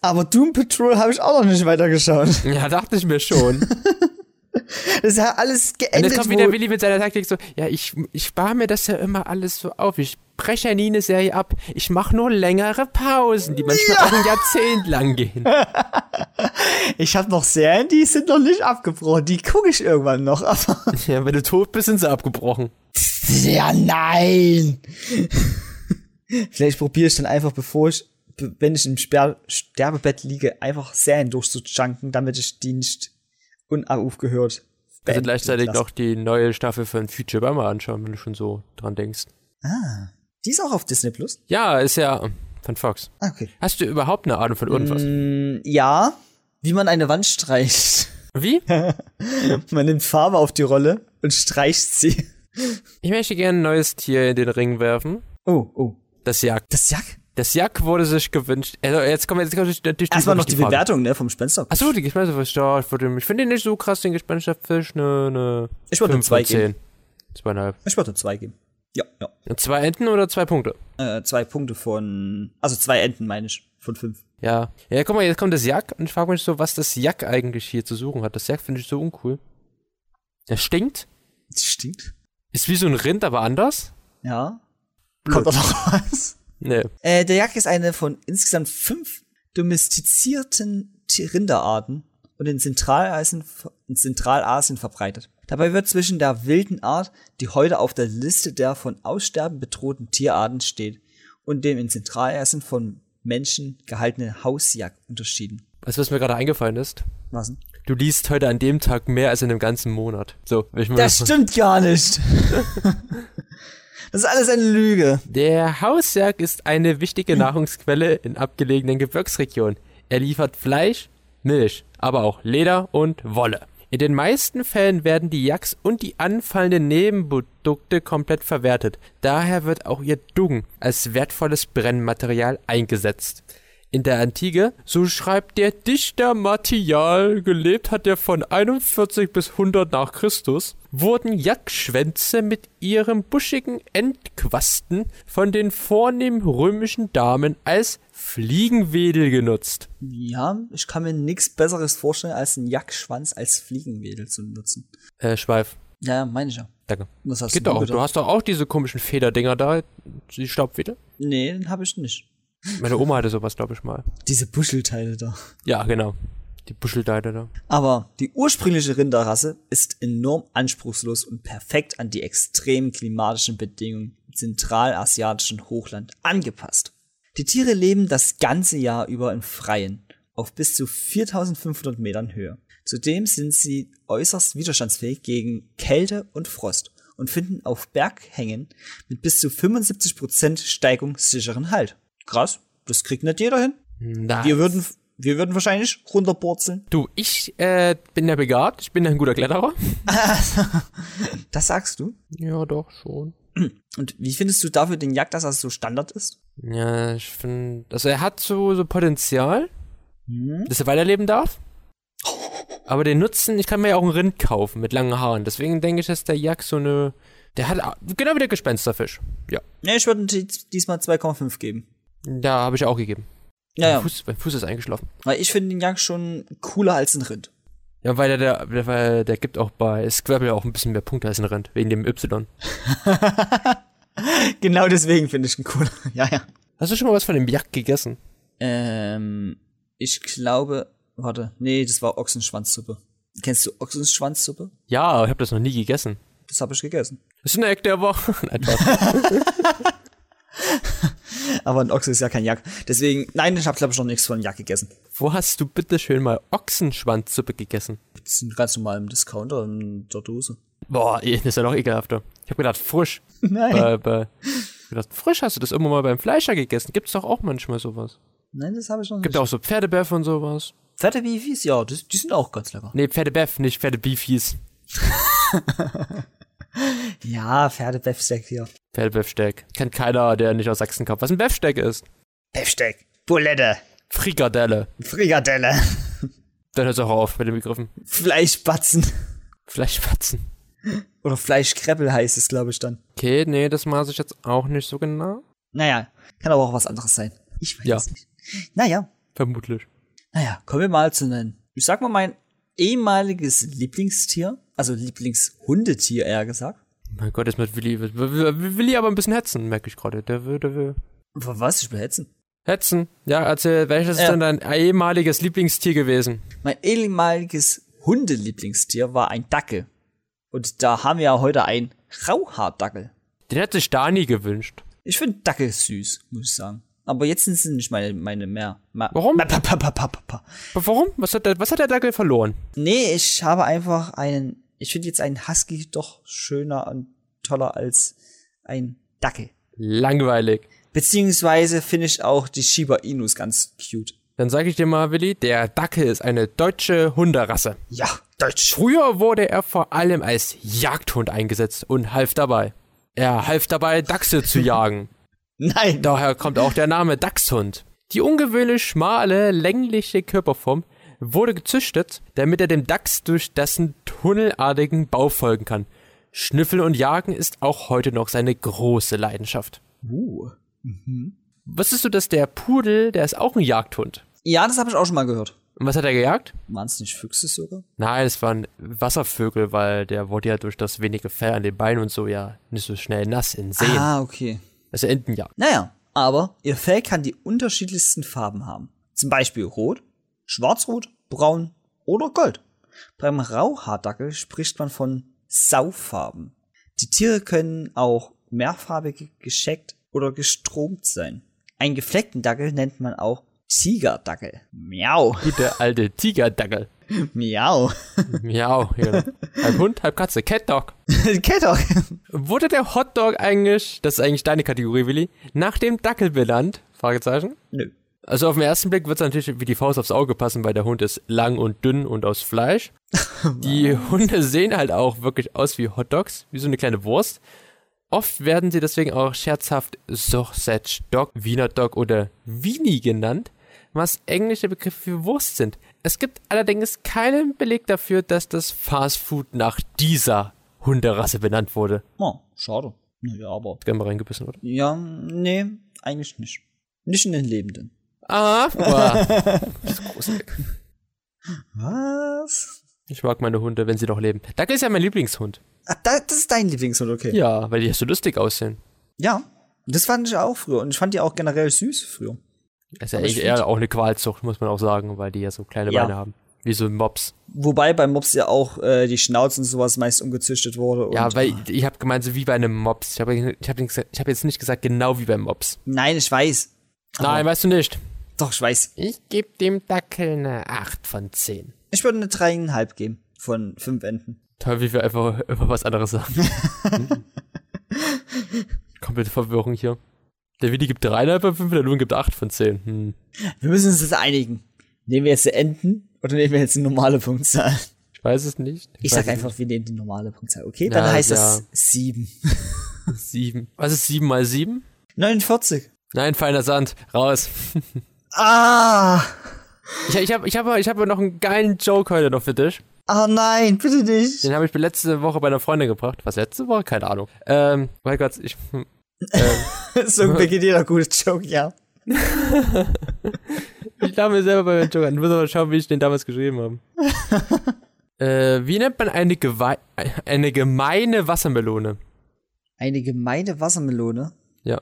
Speaker 1: Aber Doom Patrol habe ich auch noch nicht weitergeschaut.
Speaker 2: Ja, dachte ich mir schon.
Speaker 1: Das ist ja alles
Speaker 2: Und
Speaker 1: geendet.
Speaker 2: jetzt kommt wieder Willi mit seiner Taktik so, ja, ich, ich spare mir das ja immer alles so auf. Ich breche ja nie eine Serie ab. Ich mache nur längere Pausen, die manchmal auch ein Jahrzehnt lang gehen.
Speaker 1: ich habe noch Serien, die sind noch nicht abgebrochen. Die gucke ich irgendwann noch. Aber
Speaker 2: Ja, wenn du tot bist, sind sie abgebrochen.
Speaker 1: ja, nein. Vielleicht probiere ich dann einfach, bevor ich, wenn ich im Sper Sterbebett liege, einfach Serien durchzuchunken, damit ich die nicht unaufgehört
Speaker 2: Also
Speaker 1: beenden
Speaker 2: gleichzeitig
Speaker 1: lasse.
Speaker 2: noch die neue Staffel von Future mal anschauen, wenn du schon so dran denkst.
Speaker 1: Die ist auch auf Disney Plus.
Speaker 2: Ja, ist ja von Fox.
Speaker 1: Ah, okay.
Speaker 2: Hast du überhaupt eine Ahnung von irgendwas?
Speaker 1: Mm, ja, wie man eine Wand streicht.
Speaker 2: Wie?
Speaker 1: Man nimmt Farbe auf die Rolle und streicht sie.
Speaker 2: Ich möchte gerne ein neues Tier in den Ring werfen.
Speaker 1: Oh, oh.
Speaker 2: Das Jack.
Speaker 1: Das Jack?
Speaker 2: Das Jack wurde sich gewünscht. Also jetzt kommen wir jetzt kommt natürlich
Speaker 1: Erstmal noch die
Speaker 2: Frage.
Speaker 1: Bewertung, ne, vom Spencer.
Speaker 2: Achso, die Gespensterfisch, ja, ich würde, ich finde den nicht so krass, den Gespensterfisch, ne, ne.
Speaker 1: Ich würde
Speaker 2: fünf
Speaker 1: zwei
Speaker 2: zehn. Zweieinhalb.
Speaker 1: Ich würde zwei geben. Ja, ja.
Speaker 2: Zwei Enten oder zwei Punkte?
Speaker 1: Äh, zwei Punkte von, also zwei Enten meine ich, von fünf.
Speaker 2: Ja. Ja, guck mal, jetzt kommt das Jack und ich frage mich so, was das Jack eigentlich hier zu suchen hat. Das Jack finde ich so uncool. Der stinkt,
Speaker 1: Das stinkt.
Speaker 2: ist wie so ein Rind, aber anders.
Speaker 1: Ja.
Speaker 2: Blöd.
Speaker 1: Kommt da noch was?
Speaker 2: Nee.
Speaker 1: Äh, der Jack ist eine von insgesamt fünf domestizierten Ti- Rinderarten und in Zentralasien, in Zentralasien verbreitet. Dabei wird zwischen der wilden Art, die heute auf der Liste der von Aussterben bedrohten Tierarten steht, und dem in Zentralasien von Menschen gehaltenen Hausjagd unterschieden.
Speaker 2: Weißt du, was mir gerade eingefallen ist?
Speaker 1: Was denn?
Speaker 2: Du liest heute an dem Tag mehr als in einem ganzen Monat. So, ich mal
Speaker 1: Das stimmt gar nicht. das ist alles eine Lüge.
Speaker 2: Der Hausjagd ist eine wichtige Nahrungsquelle in abgelegenen Gebirgsregionen. Er liefert Fleisch, Milch, aber auch Leder und Wolle. In den meisten Fällen werden die Yaks und die anfallenden Nebenprodukte komplett verwertet. Daher wird auch ihr Dung als wertvolles Brennmaterial eingesetzt. In der Antike, so schreibt der Dichter Material, gelebt hat er von 41 bis 100 nach Christus, wurden Jackschwänze mit ihrem buschigen Endquasten von den vornehmen römischen Damen als Fliegenwedel genutzt.
Speaker 1: Ja, ich kann mir nichts Besseres vorstellen, als einen Jackschwanz als Fliegenwedel zu nutzen.
Speaker 2: Äh, Schweif.
Speaker 1: Ja, ja, meine ich ja.
Speaker 2: Danke.
Speaker 1: Was hast
Speaker 2: Geht
Speaker 1: du
Speaker 2: doch.
Speaker 1: gedacht?
Speaker 2: Du hast doch auch diese komischen Federdinger da, die Staubwedel.
Speaker 1: Nee, den habe ich nicht.
Speaker 2: Meine Oma hatte sowas, glaube ich mal.
Speaker 1: Diese Buschelteile da.
Speaker 2: Ja, genau. Die Buscheldeide da.
Speaker 1: Aber die ursprüngliche Rinderrasse ist enorm anspruchslos und perfekt an die extremen klimatischen Bedingungen im zentralasiatischen Hochland angepasst. Die Tiere leben das ganze Jahr über im Freien, auf bis zu 4500 Metern Höhe. Zudem sind sie äußerst widerstandsfähig gegen Kälte und Frost und finden auf Berghängen mit bis zu 75% Steigung sicheren Halt. Krass. Das kriegt nicht jeder hin.
Speaker 2: Na,
Speaker 1: Wir würden, wir würden wahrscheinlich runterpurzeln.
Speaker 2: du, ich äh, bin ja begabt, ich bin ein guter Kletterer.
Speaker 1: Das sagst du.
Speaker 2: Ja, doch, schon.
Speaker 1: Und wie findest du dafür den Jagd, dass das so Standard ist?
Speaker 2: Ja, ich finde, also er hat so, so Potenzial,
Speaker 1: Hm?
Speaker 2: dass er weiterleben darf. Aber den Nutzen, ich kann mir ja auch einen Rind kaufen mit langen Haaren. Deswegen denke ich, dass der Jak so eine. Der hat au- genau wie der Gespensterfisch. Ja.
Speaker 1: Ja, ich würde dies- diesmal 2,5 geben.
Speaker 2: Da habe ich auch gegeben.
Speaker 1: Ja, ja.
Speaker 2: Mein, Fuß, mein Fuß ist eingeschlafen.
Speaker 1: Weil ich finde den Jagd schon cooler als ein Rind.
Speaker 2: Ja, weil der, der, weil der gibt auch bei Squabble auch ein bisschen mehr Punkte als ein Rind, wegen dem Y.
Speaker 1: Genau deswegen finde ich ihn cooler. Ja, ja.
Speaker 2: Hast du schon mal was von dem Jak gegessen?
Speaker 1: Ähm, ich glaube, warte, nee, das war Ochsenschwanzsuppe. Kennst du Ochsenschwanzsuppe?
Speaker 2: Ja, ich habe das noch nie gegessen.
Speaker 1: Das habe ich gegessen.
Speaker 2: Das ist ein Eck der Woche. Nein, Spaß.
Speaker 1: Aber ein Ochse ist ja kein Jack. Deswegen, nein, ich habe glaube ich noch nichts von Jack gegessen.
Speaker 2: Wo hast du bitte schön mal Ochsenschwanzsuppe gegessen?
Speaker 1: Das sind ganz normal im Discounter in der Dose.
Speaker 2: Boah, das ist ja noch ekelhafter. Ich habe gedacht, frisch.
Speaker 1: Nein.
Speaker 2: Bei, bei, ich hab gedacht, frisch hast du das immer mal beim Fleischer gegessen. Gibt's doch auch manchmal sowas.
Speaker 1: Nein, das habe ich noch nicht.
Speaker 2: Gibt auch so Pferdebeef und sowas.
Speaker 1: Fette Beefies, ja, das, die sind auch ganz lecker.
Speaker 2: Nee, Pferdebeef, nicht Pferdebeefies.
Speaker 1: Ja, Pferdebefsteak hier.
Speaker 2: Pferdebeefsteak. Kennt keiner, der nicht aus Sachsen kommt. Was ein Beefsteak ist.
Speaker 1: Befsteak, Bulette,
Speaker 2: Frikadelle.
Speaker 1: Frikadelle,
Speaker 2: Dann hört's auch auf mit den Begriffen.
Speaker 1: Fleischbatzen.
Speaker 2: Fleischspatzen.
Speaker 1: Oder Fleischkreppel heißt es, glaube ich, dann.
Speaker 2: Okay, nee, das maß ich jetzt auch nicht so genau.
Speaker 1: Naja, kann aber auch was anderes sein. Ich weiß
Speaker 2: Ja.
Speaker 1: es nicht. Naja,
Speaker 2: Vermutlich.
Speaker 1: naja, kommen wir mal zu nennen. Ich sag mal mein ehemaliges Lieblingstier, also Lieblingshundetier eher gesagt.
Speaker 2: Mein Gott, jetzt mit Willi. Will, will, will aber ein bisschen hetzen, merke ich gerade. Der will, der will.
Speaker 1: Was? Ich will hetzen.
Speaker 2: Hetzen. Ja, erzähl, welches
Speaker 1: Ja.
Speaker 2: ist denn dein ehemaliges Lieblingstier gewesen?
Speaker 1: Mein ehemaliges Hundelieblingstier war ein Dackel. Und da haben wir ja heute einen Rauhaardackel.
Speaker 2: Den hätte sich Dani gewünscht.
Speaker 1: Ich finde Dackel süß, muss ich sagen. Aber jetzt sind sie nicht meine, meine mehr. Ma
Speaker 2: Warum?
Speaker 1: Ma pa, pa, pa,
Speaker 2: warum? Was hat der, was hat der Dackel verloren?
Speaker 1: Nee, ich habe einfach einen. Ich finde jetzt einen Husky doch schöner und toller als ein Dackel.
Speaker 2: Langweilig.
Speaker 1: Beziehungsweise finde ich auch die Shiba Inus ganz cute.
Speaker 2: Dann sage ich dir mal, Willi, der Dackel ist eine deutsche Hunderasse.
Speaker 1: Ja, Deutsch.
Speaker 2: Früher wurde er vor allem als Jagdhund eingesetzt und half dabei. Er half dabei, Dachse zu jagen.
Speaker 1: Nein.
Speaker 2: Daher kommt auch der Name Dachshund. Die ungewöhnlich schmale, längliche Körperform wurde gezüchtet, damit er dem Dachs durch dessen tunnelartigen Bau folgen kann. Schnüffeln und Jagen ist auch heute noch seine große Leidenschaft.
Speaker 1: Uh.
Speaker 2: Wusstest du, dass der Pudel, der ist auch ein Jagdhund?
Speaker 1: Ja, das habe ich auch schon mal gehört.
Speaker 2: Und was hat er gejagt?
Speaker 1: Waren es nicht Füchse sogar?
Speaker 2: Nein, es waren Wasservögel, weil der wurde ja durch das wenige Fell an den Beinen und so ja nicht so schnell nass in Seen.
Speaker 1: Ah, okay.
Speaker 2: Also Entenjagd.
Speaker 1: Naja, aber ihr Fell kann die unterschiedlichsten Farben haben. Zum Beispiel rot, schwarzrot, braun oder gold. Beim Rauhaardackel spricht man von Saufarben. Die Tiere können auch mehrfarbig gescheckt oder gestromt sein. Einen gefleckten Dackel nennt man auch Tigerdackel. Miau.
Speaker 2: Der alte Tigerdackel.
Speaker 1: Miau.
Speaker 2: Miau. Ja. halb Hund, halb Katze. Catdog.
Speaker 1: Kennt doch.
Speaker 2: Wurde der Hotdog eigentlich, das ist eigentlich deine Kategorie, Willi, nach dem Dackel benannt? Fragezeichen.
Speaker 1: Nö.
Speaker 2: Also auf den ersten Blick wird es natürlich wie die Faust aufs Auge passen, weil der Hund ist lang und dünn und aus Fleisch. Die Hunde sehen halt auch wirklich aus wie Hotdogs, wie so eine kleine Wurst. Oft werden sie deswegen auch scherzhaft Sausage Dog, Wiener Dog oder Weenie genannt, was englische Begriffe für Wurst sind. Es gibt allerdings keinen Beleg dafür, dass das Fastfood nach dieser Hunderasse benannt wurde.
Speaker 1: Oh, schade. Ja, aber.
Speaker 2: Gerne mal reingebissen, oder?
Speaker 1: Ja, nee, eigentlich nicht. Nicht in den Lebenden.
Speaker 2: Ah, boah. Das ist gruselig.
Speaker 1: Was?
Speaker 2: Ich mag meine Hunde, wenn sie noch leben. Dackel ist ja mein Lieblingshund.
Speaker 1: Ach, da, das ist dein Lieblingshund, okay.
Speaker 2: Ja, weil die so lustig aussehen.
Speaker 1: Ja, das fand ich auch früher. Und ich fand die auch generell süß früher.
Speaker 2: Ist ja
Speaker 1: Aber ich
Speaker 2: eigentlich eher auch eine Qualzucht, muss man auch sagen, weil die ja so kleine
Speaker 1: Ja.
Speaker 2: Beine haben. Wie so ein Mops.
Speaker 1: Wobei bei Mops ja auch äh, die Schnauze und sowas meist umgezüchtet wurde.
Speaker 2: Ja, weil ich habe gemeint, so wie bei einem Mops. Ich habe ich hab, ich hab jetzt nicht gesagt, genau wie beim Mops.
Speaker 1: Nein, ich weiß.
Speaker 2: Nein, weißt du nicht.
Speaker 1: Doch, ich weiß.
Speaker 2: Ich gebe dem Dackel eine 8 von 10.
Speaker 1: Ich würde eine dreieinhalb geben von fünf Enden.
Speaker 2: Toll, wie wir einfach über was anderes sagen. Komplette Verwirrung hier. Der Willi gibt dreieinhalb von fünf, der Lohn gibt acht von zehn. Hm.
Speaker 1: Wir müssen uns jetzt einigen. Nehmen wir jetzt die Enten oder nehmen wir jetzt eine normale Punktzahl?
Speaker 2: Ich weiß es nicht.
Speaker 1: Ich,
Speaker 2: weiß
Speaker 1: sag einfach, wir nehmen die normale Punktzahl. Okay, dann
Speaker 2: Ja,
Speaker 1: heißt
Speaker 2: ja.
Speaker 1: das sieben.
Speaker 2: nicht. Sieben. Was ist sieben mal sieben?
Speaker 1: 49.
Speaker 2: Nein, feiner Sand. Raus.
Speaker 1: Ah!
Speaker 2: Ich, ich habe ich hab, ich hab noch einen geilen Joke heute noch für dich.
Speaker 1: Ah nein, bitte nicht.
Speaker 2: Den habe ich letzte Woche bei einer Freundin gebracht. Was letzte Woche? Keine Ahnung. Ähm, mein Gott, ich. Ähm,
Speaker 1: so beginnt jeder gute Joke, ja.
Speaker 2: ich glaube mir selber bei meinem Joke an. Ich muss aber schauen, wie ich den damals geschrieben habe. äh, wie nennt man eine, eine gemeine Wassermelone?
Speaker 1: Eine gemeine Wassermelone.
Speaker 2: Ja.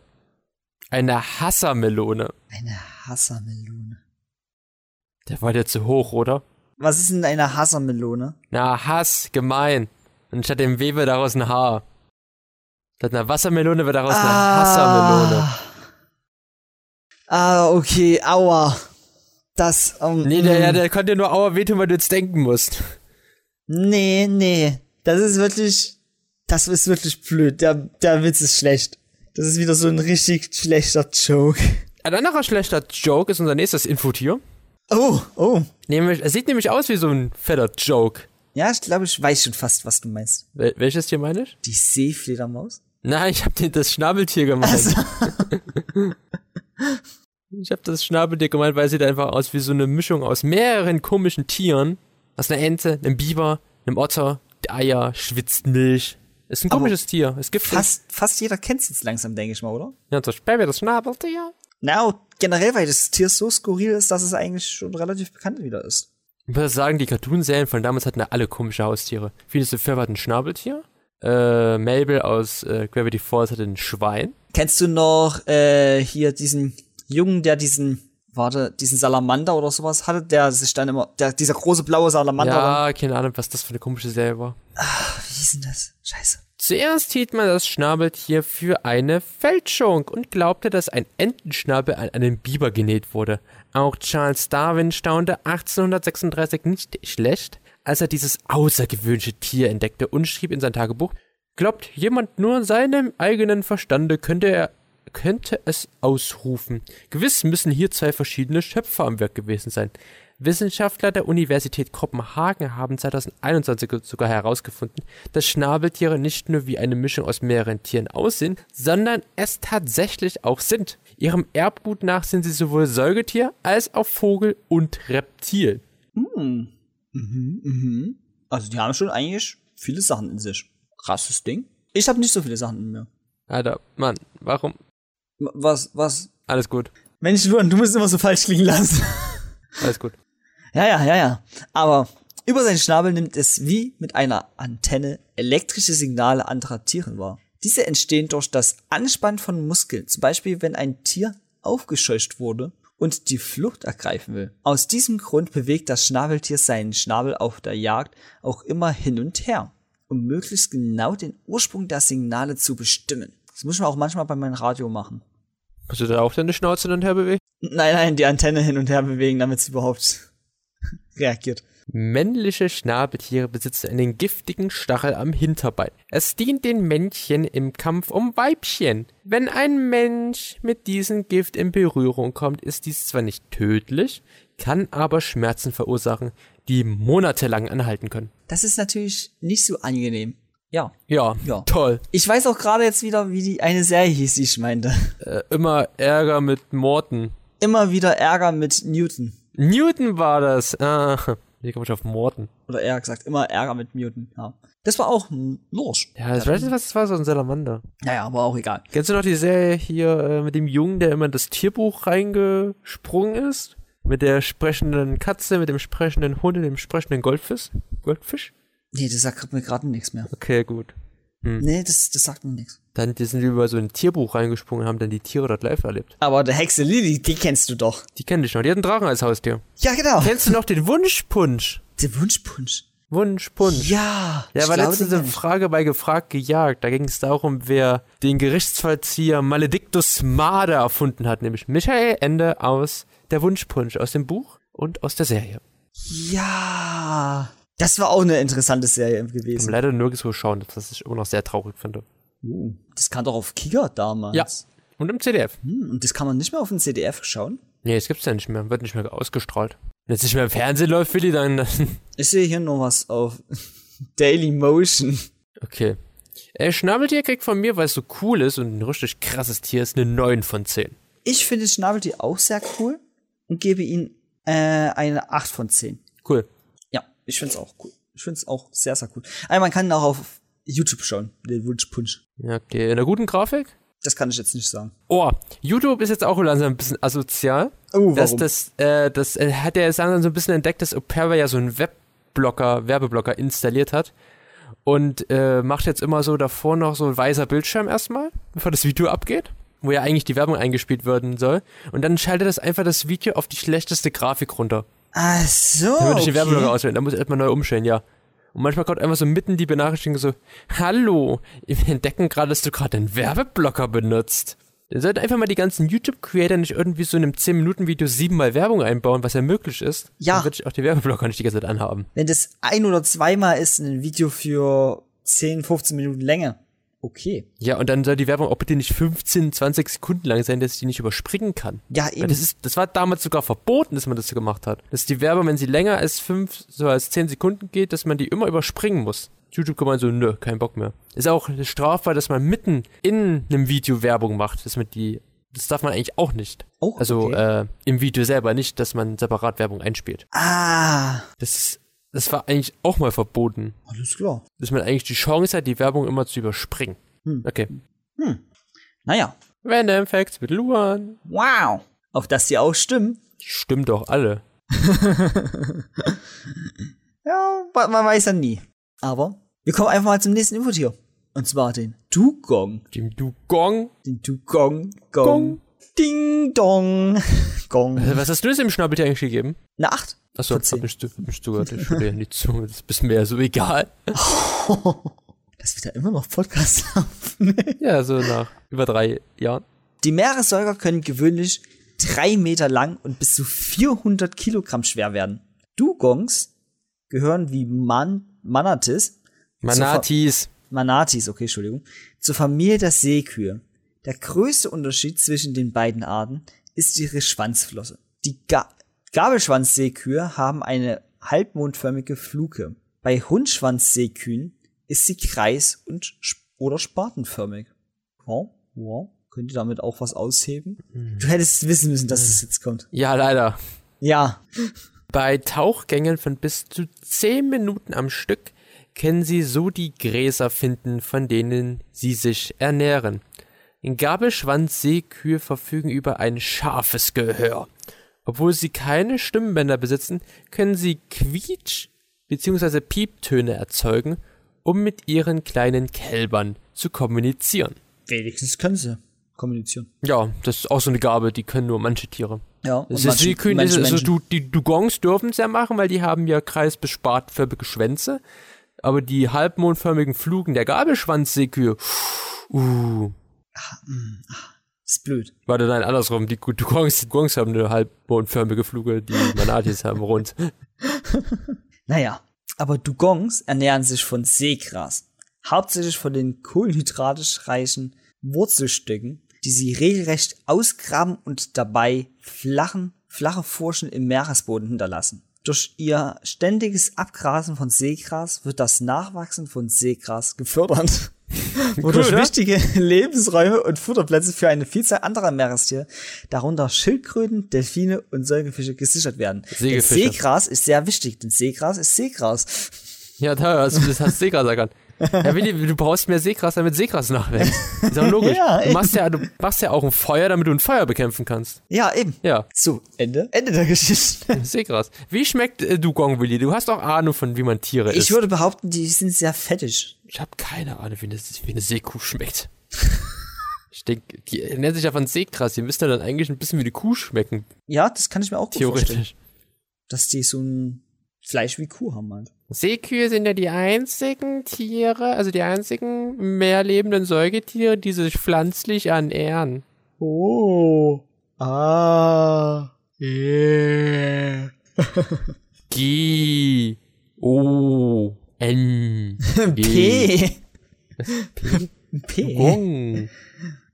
Speaker 2: Eine Hassermelone.
Speaker 1: Eine Hassermelone.
Speaker 2: Der war dir zu hoch, oder?
Speaker 1: Was ist denn eine Hassermelone?
Speaker 2: Na, Hass, gemein. Und statt dem W wird daraus ein H. Statt einer Wassermelone wird daraus eine Hassermelone.
Speaker 1: Ah, okay, aua. Das, ähm,
Speaker 2: Nee, der, ja, der konnte dir nur Aua wehtun, weil du jetzt denken musst.
Speaker 1: nee, nee. Das ist wirklich, das ist wirklich blöd. Der, der Witz ist schlecht. Das ist wieder so ein richtig schlechter Joke.
Speaker 2: Ein anderer schlechter Joke ist unser nächstes Infotier.
Speaker 1: Oh, oh.
Speaker 2: Nämlich, es sieht nämlich aus wie so ein fetter Joke.
Speaker 1: Ja, ich glaube, ich weiß schon fast, was du meinst.
Speaker 2: Wel welches Tier meine ich?
Speaker 1: Die Seefledermaus?
Speaker 2: Nein, ich habe dir das Schnabeltier gemeint. ich habe das Schnabeltier gemeint, weil es sieht einfach aus wie so eine Mischung aus mehreren komischen Tieren. Aus einer Ente, einem Biber, einem Otter, Eier, schwitzt Milch. Ist ein
Speaker 1: Aber
Speaker 2: komisches Tier. Es gibt
Speaker 1: Fast, fast jeder kennt es jetzt langsam, denke ich mal, oder?
Speaker 2: Ja, zum Beispiel das Schnabeltier.
Speaker 1: Na, und generell, weil das Tier so skurril ist, dass es eigentlich schon relativ bekannt wieder ist.
Speaker 2: Ich muss sagen, die Cartoon-Serien von damals hatten ja alle komische Haustiere. Phineas Ferb hat ein Schnabeltier. Äh, Mabel aus äh, Gravity Falls hatte ein Schwein.
Speaker 1: Kennst du noch äh, hier diesen Jungen, der diesen, warte, diesen Salamander oder sowas hatte, der sich dann immer, der, dieser große blaue Salamander.
Speaker 2: Ja, keine Ahnung, was das für eine komische Serie war.
Speaker 1: Wie hieß denn das? Scheiße.
Speaker 2: Zuerst hielt man das Schnabeltier für eine Fälschung und glaubte, dass ein Entenschnabel an einen Biber genäht wurde. Auch Charles Darwin staunte 1836 nicht schlecht, als er dieses außergewöhnliche Tier entdeckte und schrieb in sein Tagebuch, glaubt jemand nur seinem eigenen Verstande, könnte er könnte es ausrufen. Gewiss müssen hier zwei verschiedene Schöpfer am Werk gewesen sein. Wissenschaftler der Universität Kopenhagen haben 2021 sogar herausgefunden, dass Schnabeltiere nicht nur wie eine Mischung aus mehreren Tieren aussehen, sondern es tatsächlich auch sind. Ihrem Erbgut nach sind sie sowohl Säugetier als auch Vogel und Reptil.
Speaker 1: Mhm, mhm. Also die haben schon eigentlich viele Sachen in sich. Krasses Ding. Ich habe nicht so viele Sachen in mir.
Speaker 2: Alter, Mann, warum?
Speaker 1: Was, was?
Speaker 2: Alles gut,
Speaker 1: Mensch, Luan, du musst immer so falsch klingen lassen.
Speaker 2: alles gut.
Speaker 1: Ja, ja, ja, ja. Aber über seinen Schnabel nimmt es wie mit einer Antenne elektrische Signale anderer Tieren wahr. Diese entstehen durch das Anspannen von Muskeln, zum Beispiel wenn ein Tier aufgescheucht wurde und die Flucht ergreifen will. Aus diesem Grund bewegt das Schnabeltier seinen Schnabel auf der Jagd auch immer hin und her, um möglichst genau den Ursprung der Signale zu bestimmen. Das muss man auch manchmal bei meinem Radio machen.
Speaker 2: Hast du da auch deine Schnauze hin und her bewegt?
Speaker 1: Nein, nein, die Antenne hin und her bewegen, damit sie überhaupt reagiert.
Speaker 2: Männliche Schnabeltiere besitzen einen giftigen Stachel am Hinterbein. Es dient den Männchen im Kampf um Weibchen. Wenn ein Mensch mit diesem Gift in Berührung kommt, ist dies zwar nicht tödlich, kann aber Schmerzen verursachen, die monatelang anhalten können.
Speaker 1: Das ist natürlich nicht so angenehm. Ja.
Speaker 2: Ja,
Speaker 1: Ja.
Speaker 2: toll.
Speaker 1: Ich weiß auch gerade jetzt wieder, wie die eine Serie hieß, die ich meinte.
Speaker 2: Äh, immer Ärger mit Morten.
Speaker 1: Immer wieder Ärger mit Newton.
Speaker 2: Newton war das. Ah, hier komme ich auf Morten.
Speaker 1: Oder eher gesagt, immer Ärger mit Newton. Ja. Das war auch ein Lorsch.
Speaker 2: Ja, ich weiß nicht, was das war, so ein Salamander.
Speaker 1: Naja, aber auch egal.
Speaker 2: Kennst du noch die Serie hier äh, mit dem Jungen, der immer in das Tierbuch reingesprungen ist? Mit der sprechenden Katze, mit dem sprechenden Hund und dem sprechenden Goldfisch? Goldfisch?
Speaker 1: Nee, das sagt mir gerade nichts mehr.
Speaker 2: Okay, gut.
Speaker 1: Nee, das, das sagt mir nichts.
Speaker 2: Dann die sind die über so ein Tierbuch reingesprungen und haben dann die Tiere dort live erlebt.
Speaker 1: Aber der Hexe Lilly, die kennst du doch.
Speaker 2: Die kenn ich noch. Die hat einen Drachen als Haustier.
Speaker 1: Ja, genau.
Speaker 2: Kennst du noch den Wunschpunsch?
Speaker 1: Der Wunschpunsch.
Speaker 2: Wunschpunsch.
Speaker 1: Ja.
Speaker 2: Ja, war letztens
Speaker 1: den
Speaker 2: eine. Frage bei Gefragt gejagt. Da ging es darum, wer den Gerichtsvollzieher Maledictus Marder erfunden hat, nämlich Michael Ende aus Der Wunschpunsch, aus dem Buch und aus der Serie.
Speaker 1: Ja. Das war auch eine interessante Serie
Speaker 2: Ich kann
Speaker 1: gewesen.
Speaker 2: leider nirgendwo schauen, das ich immer noch sehr traurig finde.
Speaker 1: Uh, das kam doch auf Kicker damals.
Speaker 2: Ja. Und im CDF.
Speaker 1: Hm, und das kann man nicht mehr auf dem CDF schauen?
Speaker 2: Nee, das gibt's ja nicht mehr. Wird nicht mehr ausgestrahlt. Wenn es nicht mehr im Fernsehen läuft, Willi, dann, dann
Speaker 1: Ich sehe hier noch was auf Daily Motion.
Speaker 2: Okay. Äh, Schnabeltier kriegt von mir, weil es so cool ist und ein richtig krasses Tier ist, eine 9 von 10.
Speaker 1: Ich finde Schnabeltier auch sehr cool und gebe ihm äh, eine 8 von 10.
Speaker 2: Cool.
Speaker 1: Ja, ich finde es auch cool. Ich finde es auch sehr, sehr cool. Aber man kann auch auf YouTube schauen, den Wunschpunsch.
Speaker 2: Ja, okay. In einer guten Grafik?
Speaker 1: Das kann ich jetzt nicht sagen.
Speaker 2: Oh, YouTube ist jetzt auch langsam ein bisschen asozial.
Speaker 1: Oh,
Speaker 2: Das,
Speaker 1: warum?
Speaker 2: das, äh, das äh, hat er jetzt langsam so ein bisschen entdeckt, dass Opera ja so einen Webblocker, Werbeblocker installiert hat. Und äh, macht jetzt immer so davor noch so ein weißer Bildschirm erstmal, bevor das Video abgeht, wo ja eigentlich die Werbung eingespielt werden soll. Und dann schaltet das einfach das Video auf die schlechteste Grafik runter.
Speaker 1: Ach so.
Speaker 2: Dann würde ich den
Speaker 1: okay.
Speaker 2: Werbeblocker auswählen, dann muss ich erstmal neu umstellen, ja. Und manchmal kommt einfach so mitten die Benachrichtigung so, Hallo, wir entdecken gerade, dass du gerade einen Werbeblocker benutzt. Dann sollten einfach mal die ganzen YouTube-Creator nicht irgendwie so in einem 10-Minuten-Video siebenmal Werbung einbauen, was ja möglich ist.
Speaker 1: Ja.
Speaker 2: Dann würde ich auch die Werbeblocker nicht die ganze Zeit anhaben.
Speaker 1: Wenn das ein oder zweimal ist in einem Video für 10, 15 Minuten Länge, okay.
Speaker 2: Ja, und dann soll die Werbung auch bitte nicht 15, 20 Sekunden lang sein, dass ich die nicht überspringen kann.
Speaker 1: Ja,
Speaker 2: Weil
Speaker 1: eben.
Speaker 2: das, ist, das war damals sogar verboten, dass man das so gemacht hat. Dass die Werbung, wenn sie länger als 5, so als 10 Sekunden geht, dass man die immer überspringen muss. YouTube kann man so, nö, kein Bock mehr. Ist auch strafbar, dass man mitten in einem Video Werbung macht, dass man die, das darf man eigentlich auch nicht.
Speaker 1: Oh,
Speaker 2: Also
Speaker 1: okay.
Speaker 2: äh, im Video selber nicht, dass man separat Werbung einspielt.
Speaker 1: ah,
Speaker 2: Das ist, das war eigentlich auch mal verboten.
Speaker 1: alles klar.
Speaker 2: Dass man eigentlich die Chance hat, die Werbung immer zu überspringen.
Speaker 1: Hm.
Speaker 2: Okay.
Speaker 1: Naja.
Speaker 2: Random Facts mit Luan.
Speaker 1: Wow. Auch dass die auch stimmen.
Speaker 2: Stimmt doch alle.
Speaker 1: Ja, man weiß ja nie. Aber wir kommen einfach mal zum nächsten Infotier. Und zwar den Dugong.
Speaker 2: Dem Dugong.
Speaker 1: Den Dugong. Gong.
Speaker 2: Gong.
Speaker 1: Ding Dong. Gong.
Speaker 2: Was hast du jetzt im Schnabeltier eigentlich gegeben?
Speaker 1: Eine 8.
Speaker 2: Achso, zu- hab nicht zugehört. Ich höre dir nicht zu. Das ist mir ja so egal.
Speaker 1: Das wird ja immer noch Podcast haben.
Speaker 2: Ja, so nach über drei Jahren.
Speaker 1: Die Meeressäuger können gewöhnlich drei Meter lang und bis zu 400 Kilogramm schwer werden. Dugongs gehören wie Man Manatis,
Speaker 2: Manatis.
Speaker 1: Manatis, okay, Entschuldigung, zur Familie der Seekühe. Der größte Unterschied zwischen den beiden Arten ist ihre Schwanzflosse. Die Ga Gabelschwanzseekühe haben eine halbmondförmige Fluke. Bei Hundschwanzseekühen ist sie kreis- und oder spatenförmig. Wow, wow. Könnt ihr damit auch was ausheben? Du hättest wissen müssen, dass es jetzt kommt.
Speaker 2: Ja, leider.
Speaker 1: Ja.
Speaker 2: Bei Tauchgängen von bis zu 10 Minuten am Stück können sie so die Gräser finden, von denen sie sich ernähren. Gabelschwanzseekühe verfügen über ein scharfes Gehör. Obwohl sie keine Stimmbänder besitzen, können sie Quietsch- bzw. Pieptöne erzeugen, um mit ihren kleinen Kälbern zu kommunizieren.
Speaker 1: Wenigstens können sie kommunizieren.
Speaker 2: Ja, das ist auch so eine Gabe, die können nur manche Tiere.
Speaker 1: Ja. und
Speaker 2: Das
Speaker 1: manche-
Speaker 2: ist Seekühen,
Speaker 1: manche
Speaker 2: also du, die Dugongs dürfen es ja machen, weil die haben ja kreis- bis spartförmige Schwänze. Aber die halbmondförmigen Flugen der Gabelschwanzseekühe, uh,
Speaker 1: ist blöd.
Speaker 2: warte, nein, andersrum. Die Dugongs, die Dugongs haben eine halbmondförmige Fluge, die Manatis haben rund.
Speaker 1: Naja, aber Dugongs ernähren sich von Seegras. Hauptsächlich von den kohlenhydratisch reichen Wurzelstücken, die sie regelrecht ausgraben und dabei flachen, flache Furchen im Meeresboden hinterlassen. Durch ihr ständiges Abgrasen von Seegras wird das Nachwachsen von Seegras gefördert. wodurch
Speaker 2: ne?
Speaker 1: wichtige Lebensräume und Futterplätze für eine Vielzahl anderer Meerestiere, darunter Schildkröten, Delfine und Säugefische gesichert werden. Seegras ist sehr wichtig, denn Seegras ist Seegras.
Speaker 2: Ja, da hast du das hast Seegras erkannt. Ja, Willi, du brauchst mehr Seegras, damit Seegras nachwächst. Ist auch logisch.
Speaker 1: Ja,
Speaker 2: du, machst ja, du machst ja auch ein Feuer, damit du ein Feuer bekämpfen kannst.
Speaker 1: Ja, eben.
Speaker 2: Ja,
Speaker 1: So, Ende. Ende der Geschichte.
Speaker 2: Seegras. Wie schmeckt äh, Dugong, Willi? Du hast auch Ahnung von, wie man Tiere isst.
Speaker 1: Ich würde behaupten, die sind sehr fettig.
Speaker 2: Ich habe keine Ahnung, wie eine, wie eine Seekuh schmeckt. Ich denke, die ernähren sich ja von Seegras. Die müssten ja dann eigentlich ein bisschen wie eine Kuh schmecken,
Speaker 1: Ja, das kann ich mir auch gut vorstellen.
Speaker 2: theoretisch.
Speaker 1: Dass die so ein Fleisch wie Kuh haben halt.
Speaker 2: Seekühe sind ja die einzigen Tiere, also die einzigen mehrlebenden Säugetiere, die sich pflanzlich ernähren.
Speaker 1: Oh. Ah. Yeah.
Speaker 2: G. O. N. G.
Speaker 1: P. P.
Speaker 2: Gong.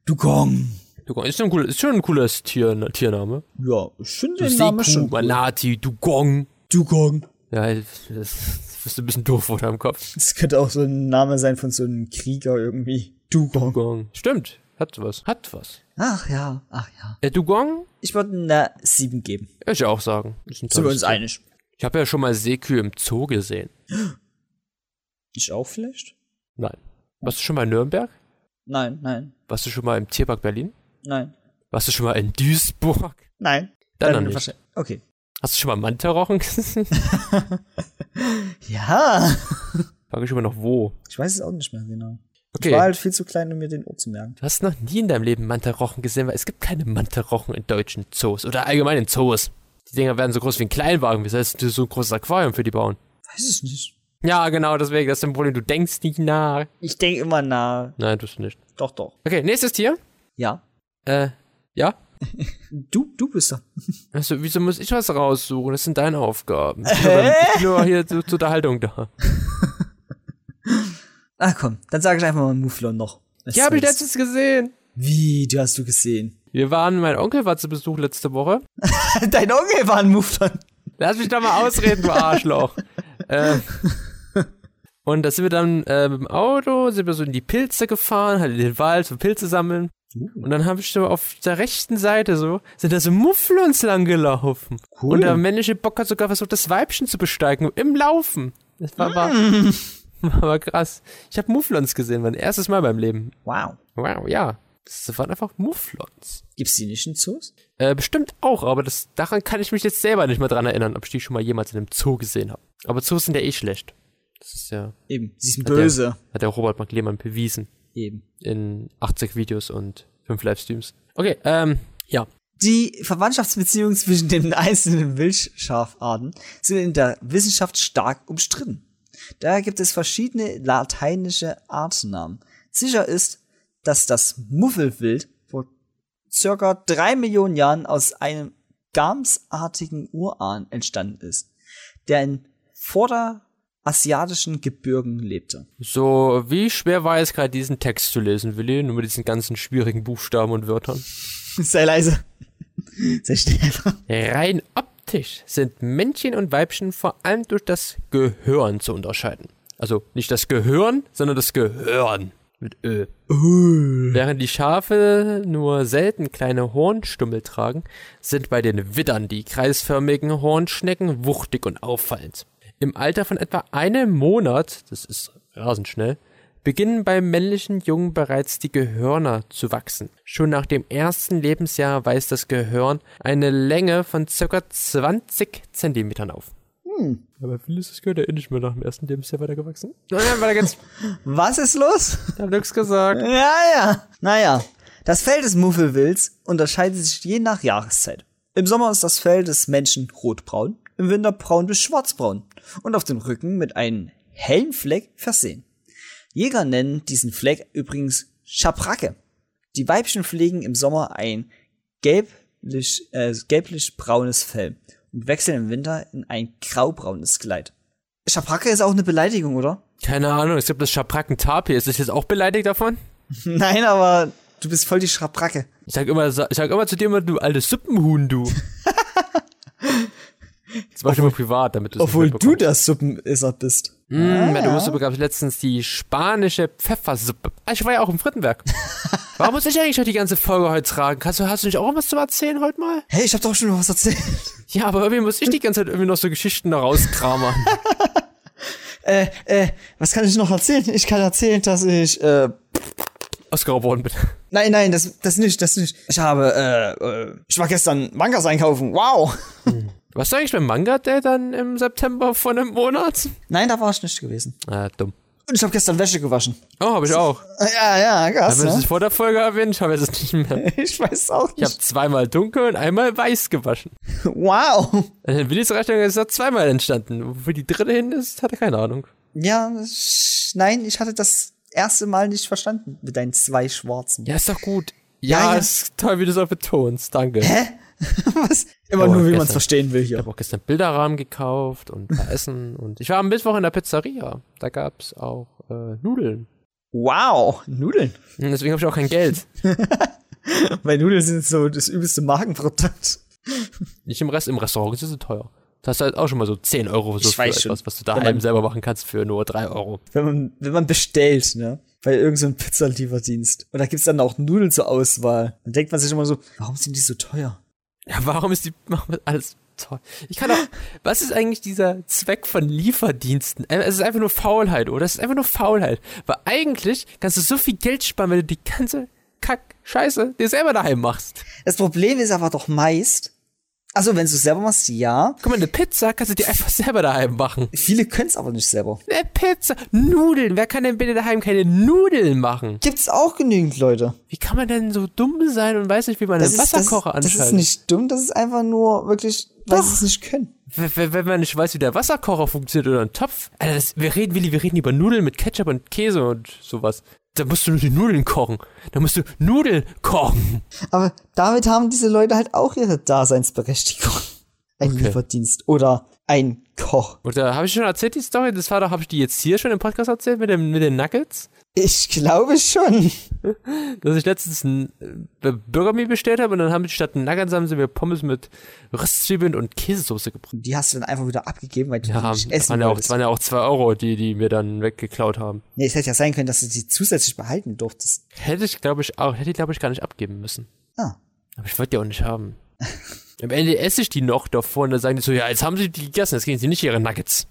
Speaker 1: Dugong.
Speaker 2: Dugong ist schon ein, cool, ist schon ein cooles Tier, Tiername.
Speaker 1: Ja,
Speaker 2: Du
Speaker 1: den
Speaker 2: Seekuh,
Speaker 1: schon.
Speaker 2: Manati, Dugong.
Speaker 1: Dugong.
Speaker 2: Ja, das, ist ein bisschen doof oder im Kopf.
Speaker 1: Das könnte auch so ein Name sein von so einem Krieger irgendwie. Dugong.
Speaker 2: Dugong. Stimmt, hat was. Hat was.
Speaker 1: Ach ja, ach ja.
Speaker 2: Der Dugong,
Speaker 1: Ich würde eine 7 geben.
Speaker 2: würde ich auch sagen.
Speaker 1: Sind wir uns
Speaker 2: Tier.
Speaker 1: einig?
Speaker 2: Ich habe ja schon mal Seekühe im Zoo gesehen.
Speaker 1: Ich auch vielleicht?
Speaker 2: Nein. Warst du schon mal in Nürnberg?
Speaker 1: Nein, nein,
Speaker 2: Warst du schon mal im Tierpark Berlin?
Speaker 1: nein,
Speaker 2: Warst du schon mal in Duisburg?
Speaker 1: nein.
Speaker 2: Dann noch nicht.
Speaker 1: Okay.
Speaker 2: Hast du schon mal Mantarochen gesehen?
Speaker 1: Ja.
Speaker 2: Frage ich immer noch wo.
Speaker 1: Ich weiß es auch nicht mehr genau.
Speaker 2: Okay.
Speaker 1: Ich war halt viel zu klein, um mir den Ohr zu merken.
Speaker 2: Du hast noch nie in deinem Leben Mantarochen gesehen, weil es gibt keine Mantarochen in deutschen Zoos oder allgemein in Zoos. Die Dinger werden so groß wie ein Kleinwagen. Wie sollst du so ein großes Aquarium für die bauen?
Speaker 1: Weiß es nicht.
Speaker 2: Ja, genau, deswegen, das ist ein Problem. Du denkst nicht nach.
Speaker 1: Ich denke immer na.
Speaker 2: Nein, tust du nicht.
Speaker 1: Doch, doch.
Speaker 2: Okay, nächstes Tier.
Speaker 1: Ja.
Speaker 2: Äh, ja?
Speaker 1: Du, du bist da.
Speaker 2: Also, wieso muss ich was raussuchen? Das sind deine Aufgaben. Ich bin nur, beim- ich bin nur hier zu, zur Unterhaltung da.
Speaker 1: Ah, komm. Dann sage ich einfach mal Mufflon noch. Was
Speaker 2: Ja, hab ich letztens gesehen.
Speaker 1: Wie, du hast du gesehen?
Speaker 2: Wir waren, mein Onkel war zu Besuch letzte Woche.
Speaker 1: Dein Onkel war ein Mufflon.
Speaker 2: Lass mich doch mal ausreden, du Arschloch. ähm, und da sind wir dann äh, mit dem Auto, sind wir so in die Pilze gefahren, halt in den Wald, so Pilze sammeln. Und dann habe ich so auf der rechten Seite so, sind da so Mufflons lang gelaufen.
Speaker 1: Cool.
Speaker 2: Und der männliche Bock hat sogar versucht, das Weibchen zu besteigen im Laufen. Das war, war, war aber krass. Ich habe Mufflons gesehen, mein erstes Mal beim Leben.
Speaker 1: Wow.
Speaker 2: Wow, ja. Das waren einfach Mufflons.
Speaker 1: Gibt's die nicht in Zoos?
Speaker 2: Äh, bestimmt auch, aber das, daran kann ich mich jetzt selber nicht mehr dran erinnern, ob ich die schon mal jemals in einem Zoo gesehen habe. Aber Zoos sind ja eh schlecht. Das ist ja,
Speaker 1: Eben. Sie sind
Speaker 2: der-
Speaker 1: böse.
Speaker 2: hat der Robert McLehmann bewiesen.
Speaker 1: Eben.
Speaker 2: In 80 Videos und 5 Livestreams. Okay, ähm, ja.
Speaker 1: Die Verwandtschaftsbeziehungen zwischen den einzelnen Wildschafarten sind in der Wissenschaft stark umstritten. Daher gibt es verschiedene lateinische Artennamen. Sicher ist, dass das Muffelwild vor circa drei Millionen Jahren aus einem gamsartigen Urahn entstanden ist, der in vorderasiatischen Gebirgen lebte.
Speaker 2: So, wie schwer war es gerade, diesen Text zu lesen, Willi? Nur mit diesen ganzen schwierigen Buchstaben und Wörtern.
Speaker 1: Sei leise. Sei einfach.
Speaker 2: Rein optisch sind Männchen und Weibchen vor allem durch das Gehörn zu unterscheiden. Also nicht das Gehörn, sondern das Gehörn mit Ö. Während die Schafe nur selten kleine Hornstummel tragen, sind bei den Widdern die kreisförmigen Hornschnecken wuchtig und auffallend. Im Alter von etwa einem Monat, das ist rasend schnell, beginnen beim männlichen Jungen bereits die Gehörner zu wachsen. Schon nach dem ersten Lebensjahr weist das Gehörn eine Länge von ca. 20 Zentimetern auf. Aber viel ist das Gehörn ja eh nicht mehr nach dem ersten Lebensjahr weitergewachsen. Naja, weiter geht's.
Speaker 1: Was ist los?
Speaker 2: Ich hab nix gesagt.
Speaker 1: Ja, ja. Naja, das Fell des Muffelwilds unterscheidet sich je nach Jahreszeit. Im Sommer ist das Fell des Menschen rotbraun, im Winter braun bis schwarzbraun und auf dem Rücken mit einem hellen Fleck versehen. Jäger nennen diesen Fleck übrigens Schabracke. Die Weibchen pflegen im Sommer ein gelblich, äh, gelblich-braunes Fell und wechseln im Winter in ein graubraunes Kleid. Schabracke ist auch eine Beleidigung, oder?
Speaker 2: Keine Ahnung, ich glaube, das Schabracken-Tapir. Ist das jetzt auch beleidigt davon?
Speaker 1: Nein, aber du bist voll die Schabracke.
Speaker 2: Ich sag immer, ich sag immer zu dir immer, du altes Suppenhuhn, du. Zum Beispiel mal privat, damit du
Speaker 1: Obwohl du der Suppenesser bist.
Speaker 2: Mm, bei der Ursuppe gab es letztens die spanische Pfeffersuppe. Ah, Ich war ja auch im Frittenberg. Warum muss ich eigentlich heute die ganze Folge heute tragen? Kannst du, hast du nicht auch was zu erzählen heute mal?
Speaker 1: Hey, ich hab doch schon noch was erzählt.
Speaker 2: Ja, aber irgendwie muss ich die ganze Zeit irgendwie noch so Geschichten da rauskramern.
Speaker 1: äh, äh, was kann ich noch erzählen? Ich kann erzählen, dass ich, äh,
Speaker 2: Oscar geworden bitte.
Speaker 1: nein, nein, das, das nicht, das nicht. Ich habe, äh, äh, ich war gestern Mangas einkaufen. Wow.
Speaker 2: Warst du eigentlich beim Manga Day dann im September von einem Monat?
Speaker 1: Nein, da war ich nicht gewesen.
Speaker 2: Ah, dumm.
Speaker 1: Und ich habe gestern Wäsche gewaschen.
Speaker 2: Oh, habe ich auch.
Speaker 1: Ja, ja, krass,
Speaker 2: Haben wir das
Speaker 1: ne?
Speaker 2: nicht vor der Folge erwähnt? Ich habe es nicht mehr.
Speaker 1: Ich weiß auch
Speaker 2: Ich habe
Speaker 1: nicht.
Speaker 2: zweimal dunkel und einmal weiß gewaschen.
Speaker 1: Wow.
Speaker 2: In Willis Rechnung ist er zweimal entstanden. Wofür die dritte hin ist, hat er keine Ahnung.
Speaker 1: Ja, ich, nein, ich hatte das erste Mal nicht verstanden mit deinen zwei Schwarzen.
Speaker 2: Ja, ist doch gut. Ja,
Speaker 1: Ja, ja.
Speaker 2: ist toll, wie du es auch betonst. Danke.
Speaker 1: Hä? Was? Immer
Speaker 2: Aber
Speaker 1: nur, wie man es verstehen will
Speaker 2: Ich
Speaker 1: hier.
Speaker 2: habe auch gestern Bilderrahmen gekauft und war essen. Und ich war am Mittwoch in der Pizzeria. Da gab's auch äh, Nudeln.
Speaker 1: Wow, Nudeln.
Speaker 2: Und deswegen habe ich auch kein Geld.
Speaker 1: Weil Nudeln sind so das übelste Magenprodukt.
Speaker 2: Nicht im Rest, im Restaurant ist es so teuer. Das hast halt auch schon mal so 10 Euro so
Speaker 1: Ich
Speaker 2: für etwas,
Speaker 1: schon.
Speaker 2: was du daheim
Speaker 1: man-
Speaker 2: selber machen kannst für nur 3 Euro.
Speaker 1: Wenn man, wenn man bestellt, ne? Bei irgendeinem so Pizzalieferdienst. Und da gibt's dann auch Nudeln zur Auswahl. Dann denkt man sich immer so, warum sind die so teuer?
Speaker 2: Ja, warum ist die, machen wir alles toll? Ich kann auch, was ist eigentlich dieser Zweck von Lieferdiensten? Äh, Es ist einfach nur Faulheit, oder? Es ist einfach nur Faulheit. Weil eigentlich kannst du so viel Geld sparen, wenn du die ganze Kack-Scheiße dir selber daheim machst.
Speaker 1: Das Problem ist aber doch meist, also wenn du es selber machst, ja.
Speaker 2: Guck mal, eine Pizza kannst du dir einfach selber daheim machen.
Speaker 1: Viele können es aber nicht selber.
Speaker 2: Eine Pizza, Nudeln, wer kann denn bitte daheim keine Nudeln machen?
Speaker 1: Gibt's auch genügend Leute.
Speaker 2: Wie kann man denn so dumm sein und weiß nicht, wie man einen
Speaker 1: ist, das,
Speaker 2: Wasserkocher
Speaker 1: das ist
Speaker 2: anschaltet?
Speaker 1: nicht dumm, das ist einfach nur wirklich, weil sie es nicht können.
Speaker 2: W- w- Wenn man nicht weiß, wie der Wasserkocher funktioniert oder ein Topf. Alter, das, wir reden, Willi, wir reden über Nudeln mit Ketchup und Käse und sowas. Da musst du nur die Nudeln kochen. Da musst du Nudeln kochen.
Speaker 1: Aber damit haben diese Leute halt auch ihre Daseinsberechtigung. Ein
Speaker 2: Okay.
Speaker 1: Lieferdienst oder ein Koch.
Speaker 2: Oder habe ich schon erzählt, die Story? Das war doch, habe ich die jetzt hier schon im Podcast erzählt mit, dem, mit den Nuggets?
Speaker 1: Ich glaube schon.
Speaker 2: Dass ich letztens ein äh, Burger Meal bestellt habe und dann haben wir statt Nuggets haben sie mir Pommes mit Röstzwiebeln und Käsesoße gebracht.
Speaker 1: Die hast du dann einfach wieder abgegeben, weil du
Speaker 2: Ja,
Speaker 1: die nicht essen
Speaker 2: waren ja, auch, das waren ja auch zwei Euro, die die mir dann weggeklaut haben.
Speaker 1: Nee, es hätte ja sein können, dass du die zusätzlich behalten durftest.
Speaker 2: Hätte ich, glaube ich, auch, hätte ich, glaube ich, gar nicht abgeben müssen.
Speaker 1: Ah.
Speaker 2: Aber ich wollte die auch nicht haben. Am Ende esse ich die noch davor und dann sagen die so, ja, jetzt haben sie die gegessen, jetzt kriegen sie nicht ihre Nuggets.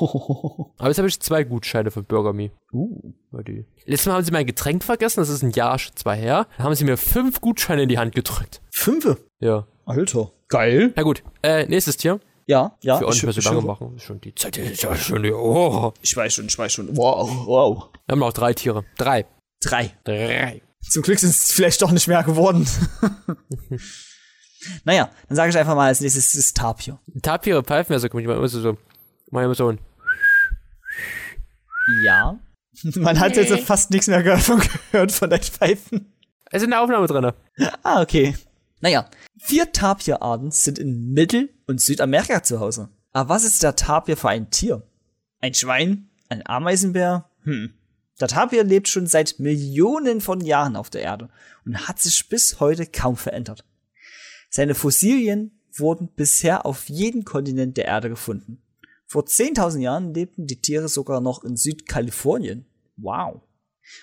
Speaker 2: Aber jetzt habe ich zwei Gutscheine für Burger Me.
Speaker 1: Uh.
Speaker 2: Die- Letztes Mal haben sie mein Getränk vergessen, das ist ein Jahr, schon zwei her. Dann haben sie mir fünf Gutscheine in die Hand gedrückt.
Speaker 1: Fünfe.
Speaker 2: Ja.
Speaker 1: Alter. Geil.
Speaker 2: Na gut, äh, nächstes Tier.
Speaker 1: Ja, ja.
Speaker 2: Für uns
Speaker 1: ich-
Speaker 2: nicht mehr so
Speaker 1: ich
Speaker 2: lange machen. Ist schon die Zeit ist ja schon, oh.
Speaker 1: Ich weiß schon, ich weiß schon. Wow, wow.
Speaker 2: Wir haben noch drei Tiere. Drei.
Speaker 1: Drei.
Speaker 2: Drei.
Speaker 1: Zum Glück sind es vielleicht doch nicht mehr geworden. naja, dann sage ich einfach mal als nächstes das Tapir.
Speaker 2: Tapire pfeifen ja so, guck mal, immer so, so, mal immer so ein,
Speaker 1: Ja. Man hat jetzt fast nichts mehr davon gehört von deinen Pfeifen.
Speaker 2: es ist eine Aufnahme drin.
Speaker 1: Ah, okay. Naja, vier Tapirarten sind in Mittel- und Südamerika zu Hause. Aber was ist der Tapir für ein Tier? Ein Schwein? Ein Ameisenbär? Hm. Der Tapir lebt schon seit Millionen von Jahren auf der Erde und hat sich bis heute kaum verändert. Seine Fossilien wurden bisher auf jedem Kontinent der Erde gefunden. Vor 10.000 Jahren lebten die Tiere sogar noch in Südkalifornien. Wow.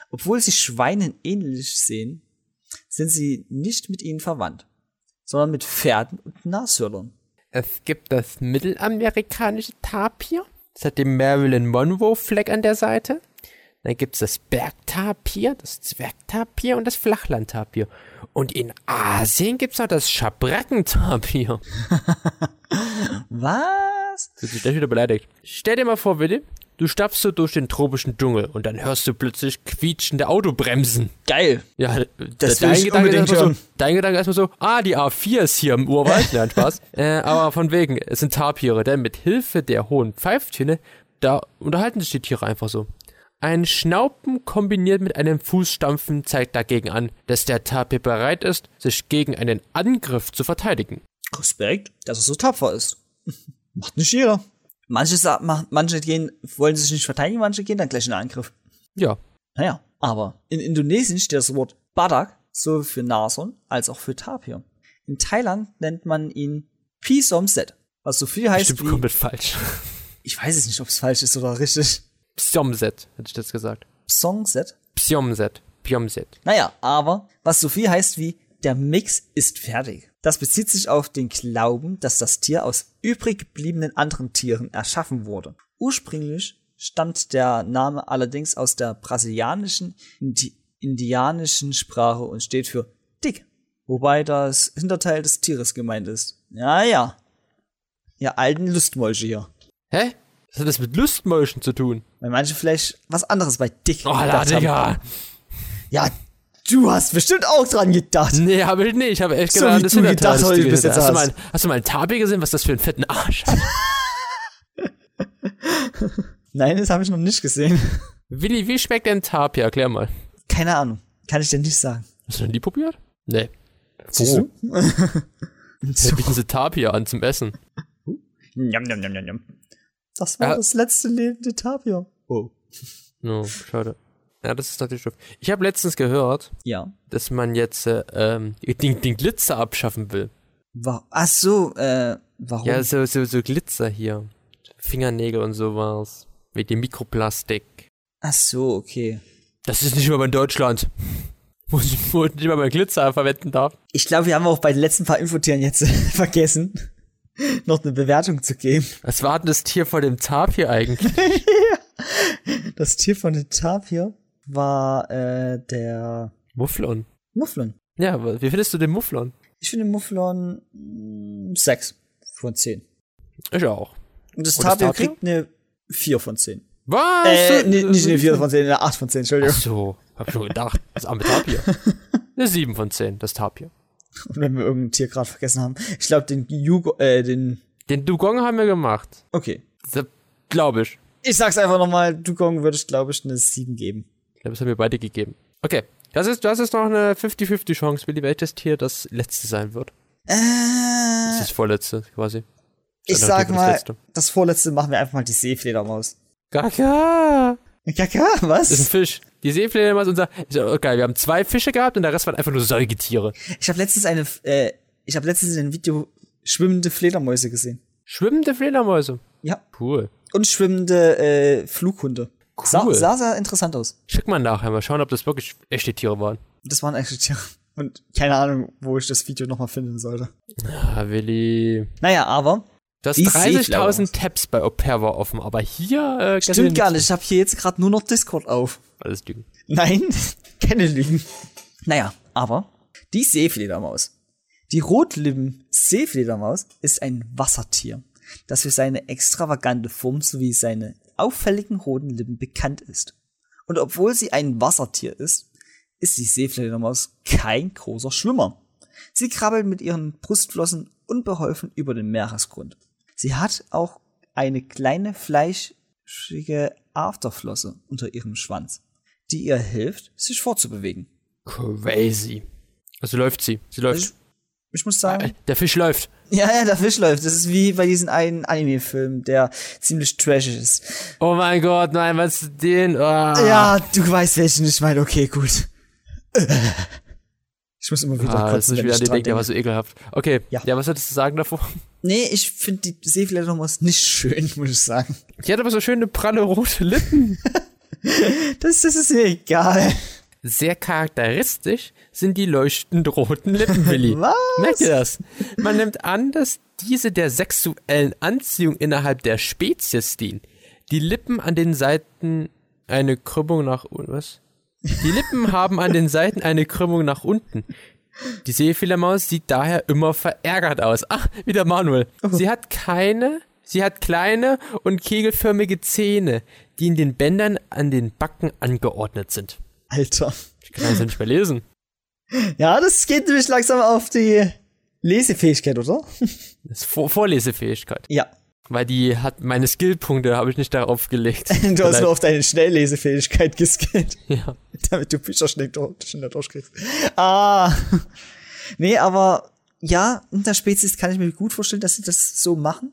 Speaker 1: Obwohl sie Schweinen ähnlich sehen, sind sie nicht mit ihnen verwandt, sondern mit Pferden und Nashörnern.
Speaker 2: Es gibt das mittelamerikanische Tapir. Das hat den Marilyn Monroe-Fleck an der Seite. Dann gibt es das Bergtapir, das Zwergtapir und das Flachlandtapir. Und in Asien gibt es noch das Schabrackentapir.
Speaker 1: Was?
Speaker 2: Wird sich gleich wieder beleidigt. Stell dir mal vor, Willi, du stapfst so durch den tropischen Dschungel und dann hörst du plötzlich quietschende Autobremsen.
Speaker 1: Geil.
Speaker 2: Ja,
Speaker 1: Das
Speaker 2: dein Gedanke ist so, dein Gedanke ist erstmal so, ah, die A4 ist hier im Urwald, nein, Spaß. äh, aber von wegen, es sind Tapire, denn mit Hilfe der hohen Pfeiftöne, da unterhalten sich die Tiere einfach so. Ein Schnaupen kombiniert mit einem Fußstampfen zeigt dagegen an, dass der Tapir bereit ist, sich gegen einen Angriff zu verteidigen.
Speaker 1: Respekt, dass er so tapfer ist. Macht nicht jeder. Manche, manche gehen, wollen sich nicht verteidigen, manche gehen dann gleich in den Angriff.
Speaker 2: Ja,
Speaker 1: Naja, aber in Indonesien steht das Wort Badak sowohl für Nashorn als auch für Tapir. In Thailand nennt man ihn Pisomset, was so viel heißt
Speaker 2: stimmt
Speaker 1: wie,
Speaker 2: komplett falsch.
Speaker 1: ich weiß es nicht, ob es falsch ist oder richtig,
Speaker 2: Psiomset, hätte ich das gesagt.
Speaker 1: Psongset.
Speaker 2: Psiomset, Psiomset.
Speaker 1: Naja, aber was so viel heißt wie der Mix ist fertig. Das bezieht sich auf den Glauben, dass das Tier aus übrig gebliebenen anderen Tieren erschaffen wurde. Ursprünglich stammt der Name allerdings aus der brasilianischen, Indi indianischen Sprache und steht für dick, wobei das Hinterteil des Tieres gemeint ist. Ja, ja. Ihr alten Lustmolche hier.
Speaker 2: Hä? Was hat das mit Lustmäuschen zu tun?
Speaker 1: Weil manche vielleicht was anderes bei dick
Speaker 2: Oh,
Speaker 1: gedacht haben.
Speaker 2: Digga.
Speaker 1: Ja, du hast bestimmt auch dran gedacht.
Speaker 2: Nee, habe ich nicht. Ich habe echt
Speaker 1: So
Speaker 2: gedacht,
Speaker 1: wie
Speaker 2: das
Speaker 1: du gedacht
Speaker 2: die
Speaker 1: du bis jetzt
Speaker 2: hast, du
Speaker 1: hast.
Speaker 2: du mal einen Tapir gesehen, was das für einen fetten Arsch hat?
Speaker 1: Nein, das habe ich noch nicht gesehen.
Speaker 2: Willi, wie schmeckt denn Tapir? Erklär mal.
Speaker 1: Keine Ahnung. Kann ich dir nicht sagen.
Speaker 2: Hast du noch nie probiert? Nee.
Speaker 1: Siehst
Speaker 2: Oh.
Speaker 1: du?
Speaker 2: Bieten sie Tapir an zum Essen.
Speaker 1: Njam, njam, njam, njam, njam. Das war
Speaker 2: Ja.
Speaker 1: das letzte lebende Tapir. Oh.
Speaker 2: No, schade. Ja, das ist natürlich doof. Ich habe letztens gehört,
Speaker 1: Ja.
Speaker 2: dass man jetzt äh, ähm, den, den Glitzer abschaffen will.
Speaker 1: Wa Ach so, äh, warum?
Speaker 2: Ja, so, so, so Glitzer hier. Fingernägel und sowas. Mit dem Mikroplastik.
Speaker 1: Ach so, okay.
Speaker 2: Das ist nicht mehr in Deutschland. Wo ich, wo ich nicht mal meinen Glitzer verwenden darf.
Speaker 1: Ich glaube, wir haben auch bei den letzten paar Infotieren jetzt vergessen, noch eine Bewertung zu geben.
Speaker 2: Was war denn das Tier vor dem Tapir eigentlich?
Speaker 1: Das Tier von den Tapir war äh, der
Speaker 2: Mufflon.
Speaker 1: Mufflon.
Speaker 2: Ja, wie findest du den Mufflon?
Speaker 1: Ich finde den Mufflon mm, 6 von 10.
Speaker 2: Ich auch.
Speaker 1: Und das
Speaker 2: Und das
Speaker 1: Tapir
Speaker 2: Tapir?
Speaker 1: kriegt eine 4 von 10.
Speaker 2: Was?
Speaker 1: Äh, nee, nicht eine 4 von 10, eine 8 von 10,
Speaker 2: Ach
Speaker 1: Entschuldigung.
Speaker 2: so, hab schon gedacht. Das arme Tapir. Eine 7 von 10, das Tapir.
Speaker 1: Und wenn wir irgendein Tier gerade vergessen haben. Ich glaube, den Jugo, äh, den,
Speaker 2: Den Dugong haben wir gemacht.
Speaker 1: okay.
Speaker 2: Glaube ich.
Speaker 1: Ich sag's einfach nochmal, Dugong würde ich, glaube ich, eine 7 geben.
Speaker 2: Ich glaube, das haben wir beide gegeben. Okay. Das ist, das ist noch eine 50-50 Chance, Willi, welches Tier das letzte sein wird.
Speaker 1: Äh,
Speaker 2: Das ist das vorletzte, quasi.
Speaker 1: ich sag
Speaker 2: das
Speaker 1: mal,
Speaker 2: letzte.
Speaker 1: das vorletzte machen wir einfach mal die Seefledermaus.
Speaker 2: Kaka!
Speaker 1: Kaka, was?
Speaker 2: Das ist ein Fisch. Die Seefledermaus ist unser. Ja okay, wir haben zwei Fische gehabt und der Rest waren einfach nur Säugetiere.
Speaker 1: Ich habe letztens eine, äh, ich habe letztens in einem Video schwimmende Fledermäuse gesehen.
Speaker 2: Schwimmende Fledermäuse.
Speaker 1: Ja.
Speaker 2: Cool.
Speaker 1: Und schwimmende äh, Flughunde. Sah,
Speaker 2: Cool.
Speaker 1: sah sehr interessant aus.
Speaker 2: Schick mal nachher mal schauen, ob das wirklich echte Tiere waren.
Speaker 1: Das waren echte Tiere. Und keine Ahnung, wo ich das Video nochmal finden sollte.
Speaker 2: Ah, Willi.
Speaker 1: Naja, aber
Speaker 2: Du hast
Speaker 1: Die
Speaker 2: 30.000
Speaker 1: Seefledermaus.
Speaker 2: Tabs bei war offen, aber hier äh,
Speaker 1: stimmt gar nicht. Ich habe hier jetzt gerade nur noch Discord auf.
Speaker 2: Alles Lügen.
Speaker 1: Nein, keine Lügen. Naja, aber die Seefledermaus. Die Rotlippen-Seefledermaus ist ein Wassertier, das für seine extravagante Form sowie seine auffälligen roten Lippen bekannt ist. Und obwohl sie ein Wassertier ist, ist die Seefledermaus kein großer Schwimmer. Sie krabbelt mit ihren Brustflossen unbeholfen über den Meeresgrund. Sie hat auch eine kleine fleischige Afterflosse unter ihrem Schwanz, die ihr hilft, sich fortzubewegen.
Speaker 2: Crazy. Also läuft sie. Sie läuft.
Speaker 1: Ich, ich muss sagen,
Speaker 2: Äh, Der Fisch läuft.
Speaker 1: ja, ja, der Fisch läuft. Das ist wie bei diesem einen Anime-Film, der ziemlich trashig ist.
Speaker 2: Oh mein Gott, nein, was ist den? Ah.
Speaker 1: Ja, du weißt welchen ich meine. Okay, gut. Ich muss immer wieder
Speaker 2: Ah,
Speaker 1: kurz
Speaker 2: das ist wieder an den denken, der war so ekelhaft. Okay,
Speaker 1: Ja.
Speaker 2: ja, was würdest du sagen davor?
Speaker 1: Nee, ich finde die Seefledermaus nicht schön, muss ich sagen.
Speaker 2: Die hat aber so schöne pralle rote Lippen.
Speaker 1: Das, das ist mir egal.
Speaker 2: Sehr charakteristisch sind die leuchtend roten Lippen, Willi.
Speaker 1: Was?
Speaker 2: Merkt ihr das? Man nimmt an, dass diese der sexuellen Anziehung innerhalb der Spezies dienen. Die Lippen an den Seiten eine Krümmung nach unten. Was? Die Lippen haben an den Seiten eine Krümmung nach unten. Die Seefledermaus sieht daher immer verärgert aus. Ach, wieder Manuel. Sie hat keine, sie hat kleine und kegelförmige Zähne, die in den Bändern an den Backen angeordnet sind.
Speaker 1: Alter.
Speaker 2: Ich kann das nicht mehr lesen.
Speaker 1: Ja, das geht nämlich langsam auf die Lesefähigkeit, oder?
Speaker 2: Das Vor Vorlesefähigkeit.
Speaker 1: Ja.
Speaker 2: Weil die hat meine Skillpunkte, habe ich nicht darauf gelegt.
Speaker 1: Du hast nur auf deine Schnelllesefähigkeit geskillt,
Speaker 2: ja.
Speaker 1: damit du Bücher schnell, schneller durchkriegst. Ah. Nee, aber ja, in der Spezies kann ich mir gut vorstellen, dass sie das so machen.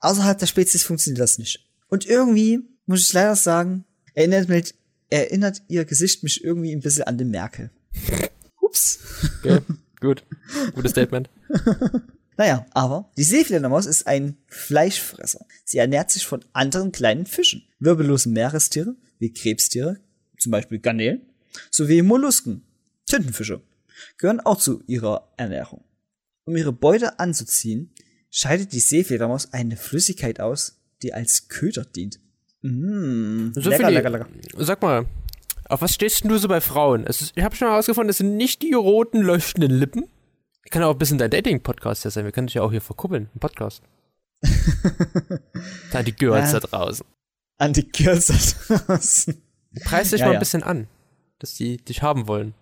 Speaker 1: Außerhalb der Spezies funktioniert das nicht. Und irgendwie, muss ich leider sagen, erinnert, mich, erinnert ihr Gesicht mich irgendwie ein bisschen an den Merkel. Ups.
Speaker 2: Okay. Gut. Gutes Statement.
Speaker 1: Naja, aber die Seefledermaus ist ein Fleischfresser. Sie ernährt sich von anderen kleinen Fischen, wirbellosen Meerestiere wie Krebstiere, zum Beispiel Garnelen, sowie Mollusken, Tintenfische, gehören auch zu ihrer Ernährung. Um ihre Beute anzuziehen, scheidet die Seefledermaus eine Flüssigkeit aus, die als Köder dient. Mmh,
Speaker 2: So
Speaker 1: lecker, lecker, lecker.
Speaker 2: Sag mal, auf was stehst denn du so bei Frauen? Ist, ich habe schon herausgefunden, es sind nicht die roten, leuchtenden Lippen. Kann auch ein bisschen dein Dating-Podcast ja sein. Wir können dich ja auch hier verkuppeln, im Podcast. da die Girls
Speaker 1: Ja.
Speaker 2: da draußen.
Speaker 1: An die Girls da draußen.
Speaker 2: Preis dich
Speaker 1: Ja,
Speaker 2: mal
Speaker 1: ja.
Speaker 2: ein bisschen an, dass die dich haben wollen.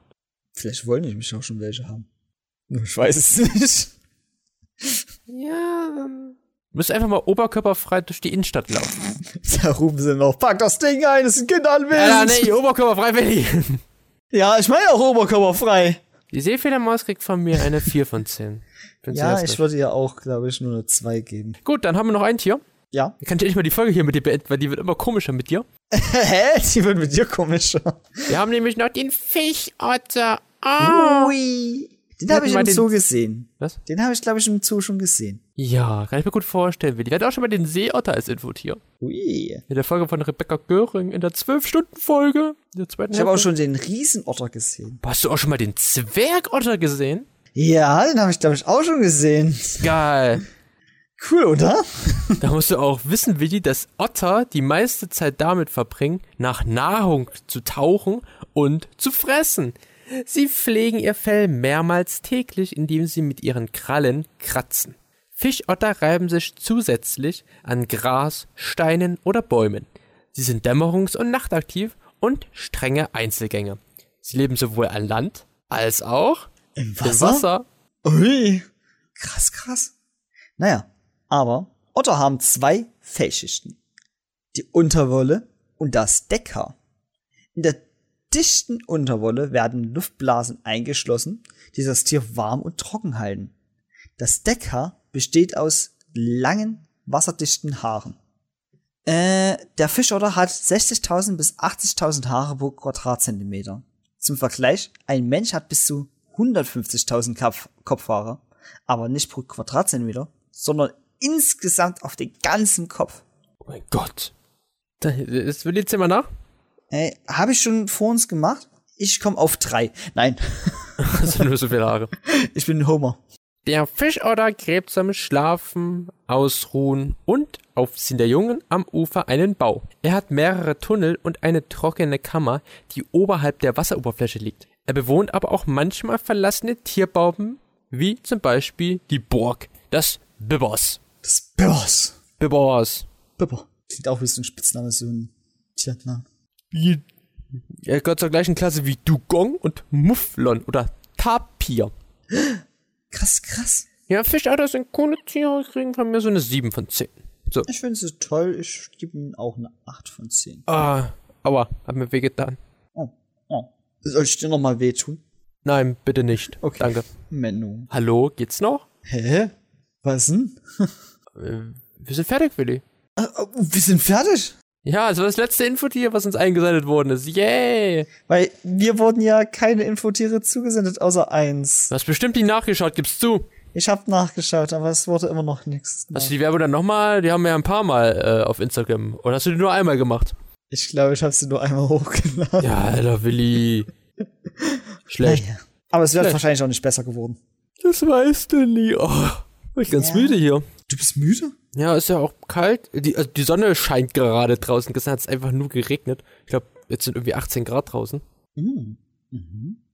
Speaker 1: Vielleicht wollen die mich auch schon welche haben. Ich weiß es nicht.
Speaker 2: Ja, dann. Du musst einfach mal oberkörperfrei durch die Innenstadt laufen.
Speaker 1: Da rufen sie noch, pack das Ding ein, es sind Kinder anwesend.
Speaker 2: Ja, nee, oberkörperfrei, Willi.
Speaker 1: Ja, ich meine auch oberkörperfrei.
Speaker 2: Die Seefledermaus kriegt von mir eine 4 von 10. Findest du
Speaker 1: Ja, ich
Speaker 2: nicht?
Speaker 1: würde ihr auch, glaube ich, nur eine 2 geben.
Speaker 2: Gut, dann haben wir noch ein Tier.
Speaker 1: Ja.
Speaker 2: Ich kann ich endlich mal die Folge hier mit dir beenden, weil die wird immer komischer mit dir.
Speaker 1: Hä? Die wird mit dir komischer.
Speaker 2: Wir haben nämlich noch den Fischotter. Ah.
Speaker 1: Ui. Den habe ich im Zoo gesehen.
Speaker 2: Was?
Speaker 1: Den habe ich, glaube ich, im Zoo schon gesehen.
Speaker 2: Ja, kann ich mir gut vorstellen, Willi. Wir hatten auch schon mal den Seeotter als Infotier.
Speaker 1: Ui.
Speaker 2: In der Folge von Rebecca Göring, in der 12-Stunden-Folge. in Der zweiten
Speaker 1: Ich habe auch schon den Riesenotter gesehen.
Speaker 2: Hast du auch schon mal den Zwergotter gesehen?
Speaker 1: Ja, den habe ich, glaube ich, auch schon gesehen.
Speaker 2: Geil.
Speaker 1: Cool, oder?
Speaker 2: Da musst du auch wissen, Willi, dass Otter die meiste Zeit damit verbringen, nach Nahrung zu tauchen und zu fressen. Sie pflegen ihr Fell mehrmals täglich, indem sie mit ihren Krallen kratzen. Fischotter reiben sich zusätzlich an Gras, Steinen oder Bäumen. Sie sind dämmerungs- und nachtaktiv und strenge Einzelgänger. Sie leben sowohl an Land als auch
Speaker 1: Im
Speaker 2: im Wasser.
Speaker 1: Ui. Krass, krass. Naja, aber Otter haben zwei Fellschichten. Die Unterwolle und das Deckhaar. In der dichten Unterwolle werden Luftblasen eingeschlossen, die das Tier warm und trocken halten. Das Deckhaar besteht aus langen, wasserdichten Haaren. Äh, der Fischotter hat 60.000 bis 80.000 Haare pro Quadratzentimeter. Zum Vergleich, ein Mensch hat bis zu 150.000 Kopf Kopfhaare, aber nicht pro Quadratzentimeter, sondern insgesamt auf den ganzen Kopf.
Speaker 2: Oh mein Gott. Da, das will jetzt immer nach?
Speaker 1: Ey, habe ich schon vor uns gemacht? Ich komme auf drei. Nein,
Speaker 2: Das sind nur so viele Haare.
Speaker 1: ich bin Homer.
Speaker 2: Der Fischotter gräbt zum Schlafen, Ausruhen und Aufziehen der Jungen am Ufer einen Bau. Er hat mehrere Tunnel und eine trockene Kammer, die oberhalb der Wasseroberfläche liegt. Er bewohnt aber auch manchmal verlassene Tierbauben, wie zum Beispiel die Burg, das Bibbers.
Speaker 1: Das Bibbers.
Speaker 2: Bibbers.
Speaker 1: Bibber. Klingt auch wie so ein Spitzname, so ein Tiernamen.
Speaker 2: Er gehört zur gleichen Klasse wie Dugong und Mufflon oder Tapir.
Speaker 1: Krass, krass.
Speaker 2: Ja, Fischotter sind coole Tiere, kriegen von mir so eine 7 von 10. So.
Speaker 1: Ich finde sie toll. Ich gebe ihnen auch eine 8 von 10.
Speaker 2: Ah, aua, hat mir wehgetan.
Speaker 1: Oh, oh. Soll ich dir nochmal wehtun?
Speaker 2: Nein, bitte nicht.
Speaker 1: Okay.
Speaker 2: Danke.
Speaker 1: Menno.
Speaker 2: Hallo, geht's noch?
Speaker 1: Hä? Was denn?
Speaker 2: Äh, wir sind fertig, Willi.
Speaker 1: Äh, äh, wir sind fertig.
Speaker 2: Ja, also das letzte Infotier, was uns eingesendet worden ist. Yay!
Speaker 1: Weil wir wurden ja keine Infotiere zugesendet, außer eins.
Speaker 2: Du hast bestimmt nicht nachgeschaut, gibst du.
Speaker 1: Ich habe nachgeschaut, aber es wurde immer noch nichts.
Speaker 2: Hast du die Werbung dann nochmal? Die haben wir ja ein paar Mal äh, auf Instagram. Oder hast du die nur einmal gemacht?
Speaker 1: Ich glaube, ich habe sie nur einmal hochgeladen.
Speaker 2: Ja, Alter, Willi. Schlecht.
Speaker 1: Naja. Aber es wäre
Speaker 2: Schlecht.
Speaker 1: wahrscheinlich auch nicht besser geworden.
Speaker 2: Das weißt du nie. Oh, bin ich ganz
Speaker 1: Ja.
Speaker 2: müde hier.
Speaker 1: Du bist müde?
Speaker 2: Ja, ist ja auch kalt. Die, also die Sonne scheint gerade draußen. Gestern hat es einfach nur geregnet. Ich glaube, jetzt sind irgendwie 18 Grad draußen.
Speaker 1: Mhm.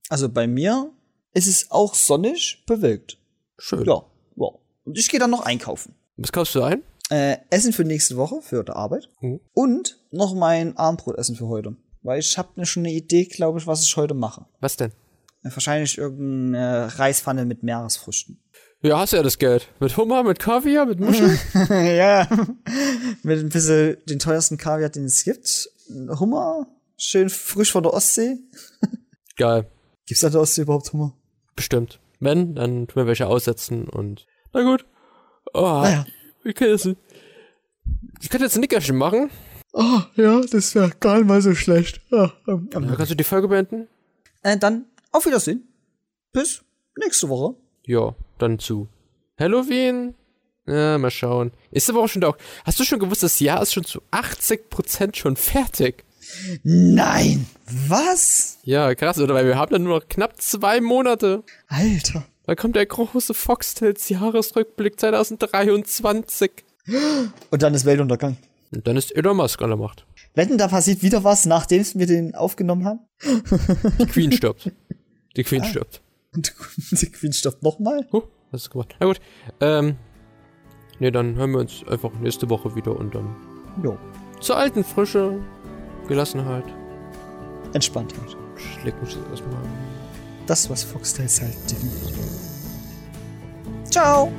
Speaker 1: Also bei mir ist es auch sonnig bewölkt.
Speaker 2: Schön.
Speaker 1: Ja, ja. Und ich gehe dann noch einkaufen.
Speaker 2: Was kaufst du ein?
Speaker 1: Äh, Essen für nächste Woche, für die Arbeit.
Speaker 2: Mhm.
Speaker 1: Und noch mein Abendbrotessen für heute. Weil ich habe schon eine Idee, glaube ich, was ich heute mache.
Speaker 2: Was denn?
Speaker 1: Äh, Wahrscheinlich irgendeine Reispfanne mit Meeresfrüchten.
Speaker 2: Ja, hast du ja das Geld. Mit Hummer, mit Kaviar, mit Muscheln.
Speaker 1: ja. Mit ein bisschen den teuersten Kaviar, den es gibt. Hummer. Schön frisch von der Ostsee.
Speaker 2: Geil.
Speaker 1: Gibt's an der Ostsee überhaupt Hummer?
Speaker 2: Bestimmt. Wenn, dann tun wir welche aussetzen und. Na gut. Oh,
Speaker 1: Naja.
Speaker 2: Ich kann jetzt. Ich könnte jetzt ein Nickerchen machen.
Speaker 1: Oh, ja, das wäre gar nicht mal so schlecht. Ah, ähm,
Speaker 2: Dann kannst du die Folge beenden.
Speaker 1: Äh, dann auf Wiedersehen. Bis nächste Woche.
Speaker 2: Ja, dann zu Halloween. Ja, mal schauen. Ist aber auch schon da. Hast du schon gewusst, das Jahr ist schon zu 80% schon fertig?
Speaker 1: Nein! Was?
Speaker 2: Ja, krass, oder? Weil wir haben dann nur noch knapp zwei Monate.
Speaker 1: Alter.
Speaker 2: Dann kommt der große Foxtails Jahresrückblick 2023.
Speaker 1: Und dann ist Weltuntergang.
Speaker 2: Und dann ist Elon Musk an der Macht.
Speaker 1: Wetten, da passiert wieder was, nachdem wir den aufgenommen haben?
Speaker 2: Die Queen stirbt. Die Queen stirbt.
Speaker 1: Queen stirbt nochmal?
Speaker 2: Huh, was ist gemacht? Na gut. Ähm. Ne, dann hören wir uns einfach nächste Woche wieder und dann
Speaker 1: Jo.
Speaker 2: zur alten Frische, Gelassenheit,
Speaker 1: Entspanntheit.
Speaker 2: schlägt mich das erstmal.
Speaker 1: Das, was Foxtails halt definiert. Ciao!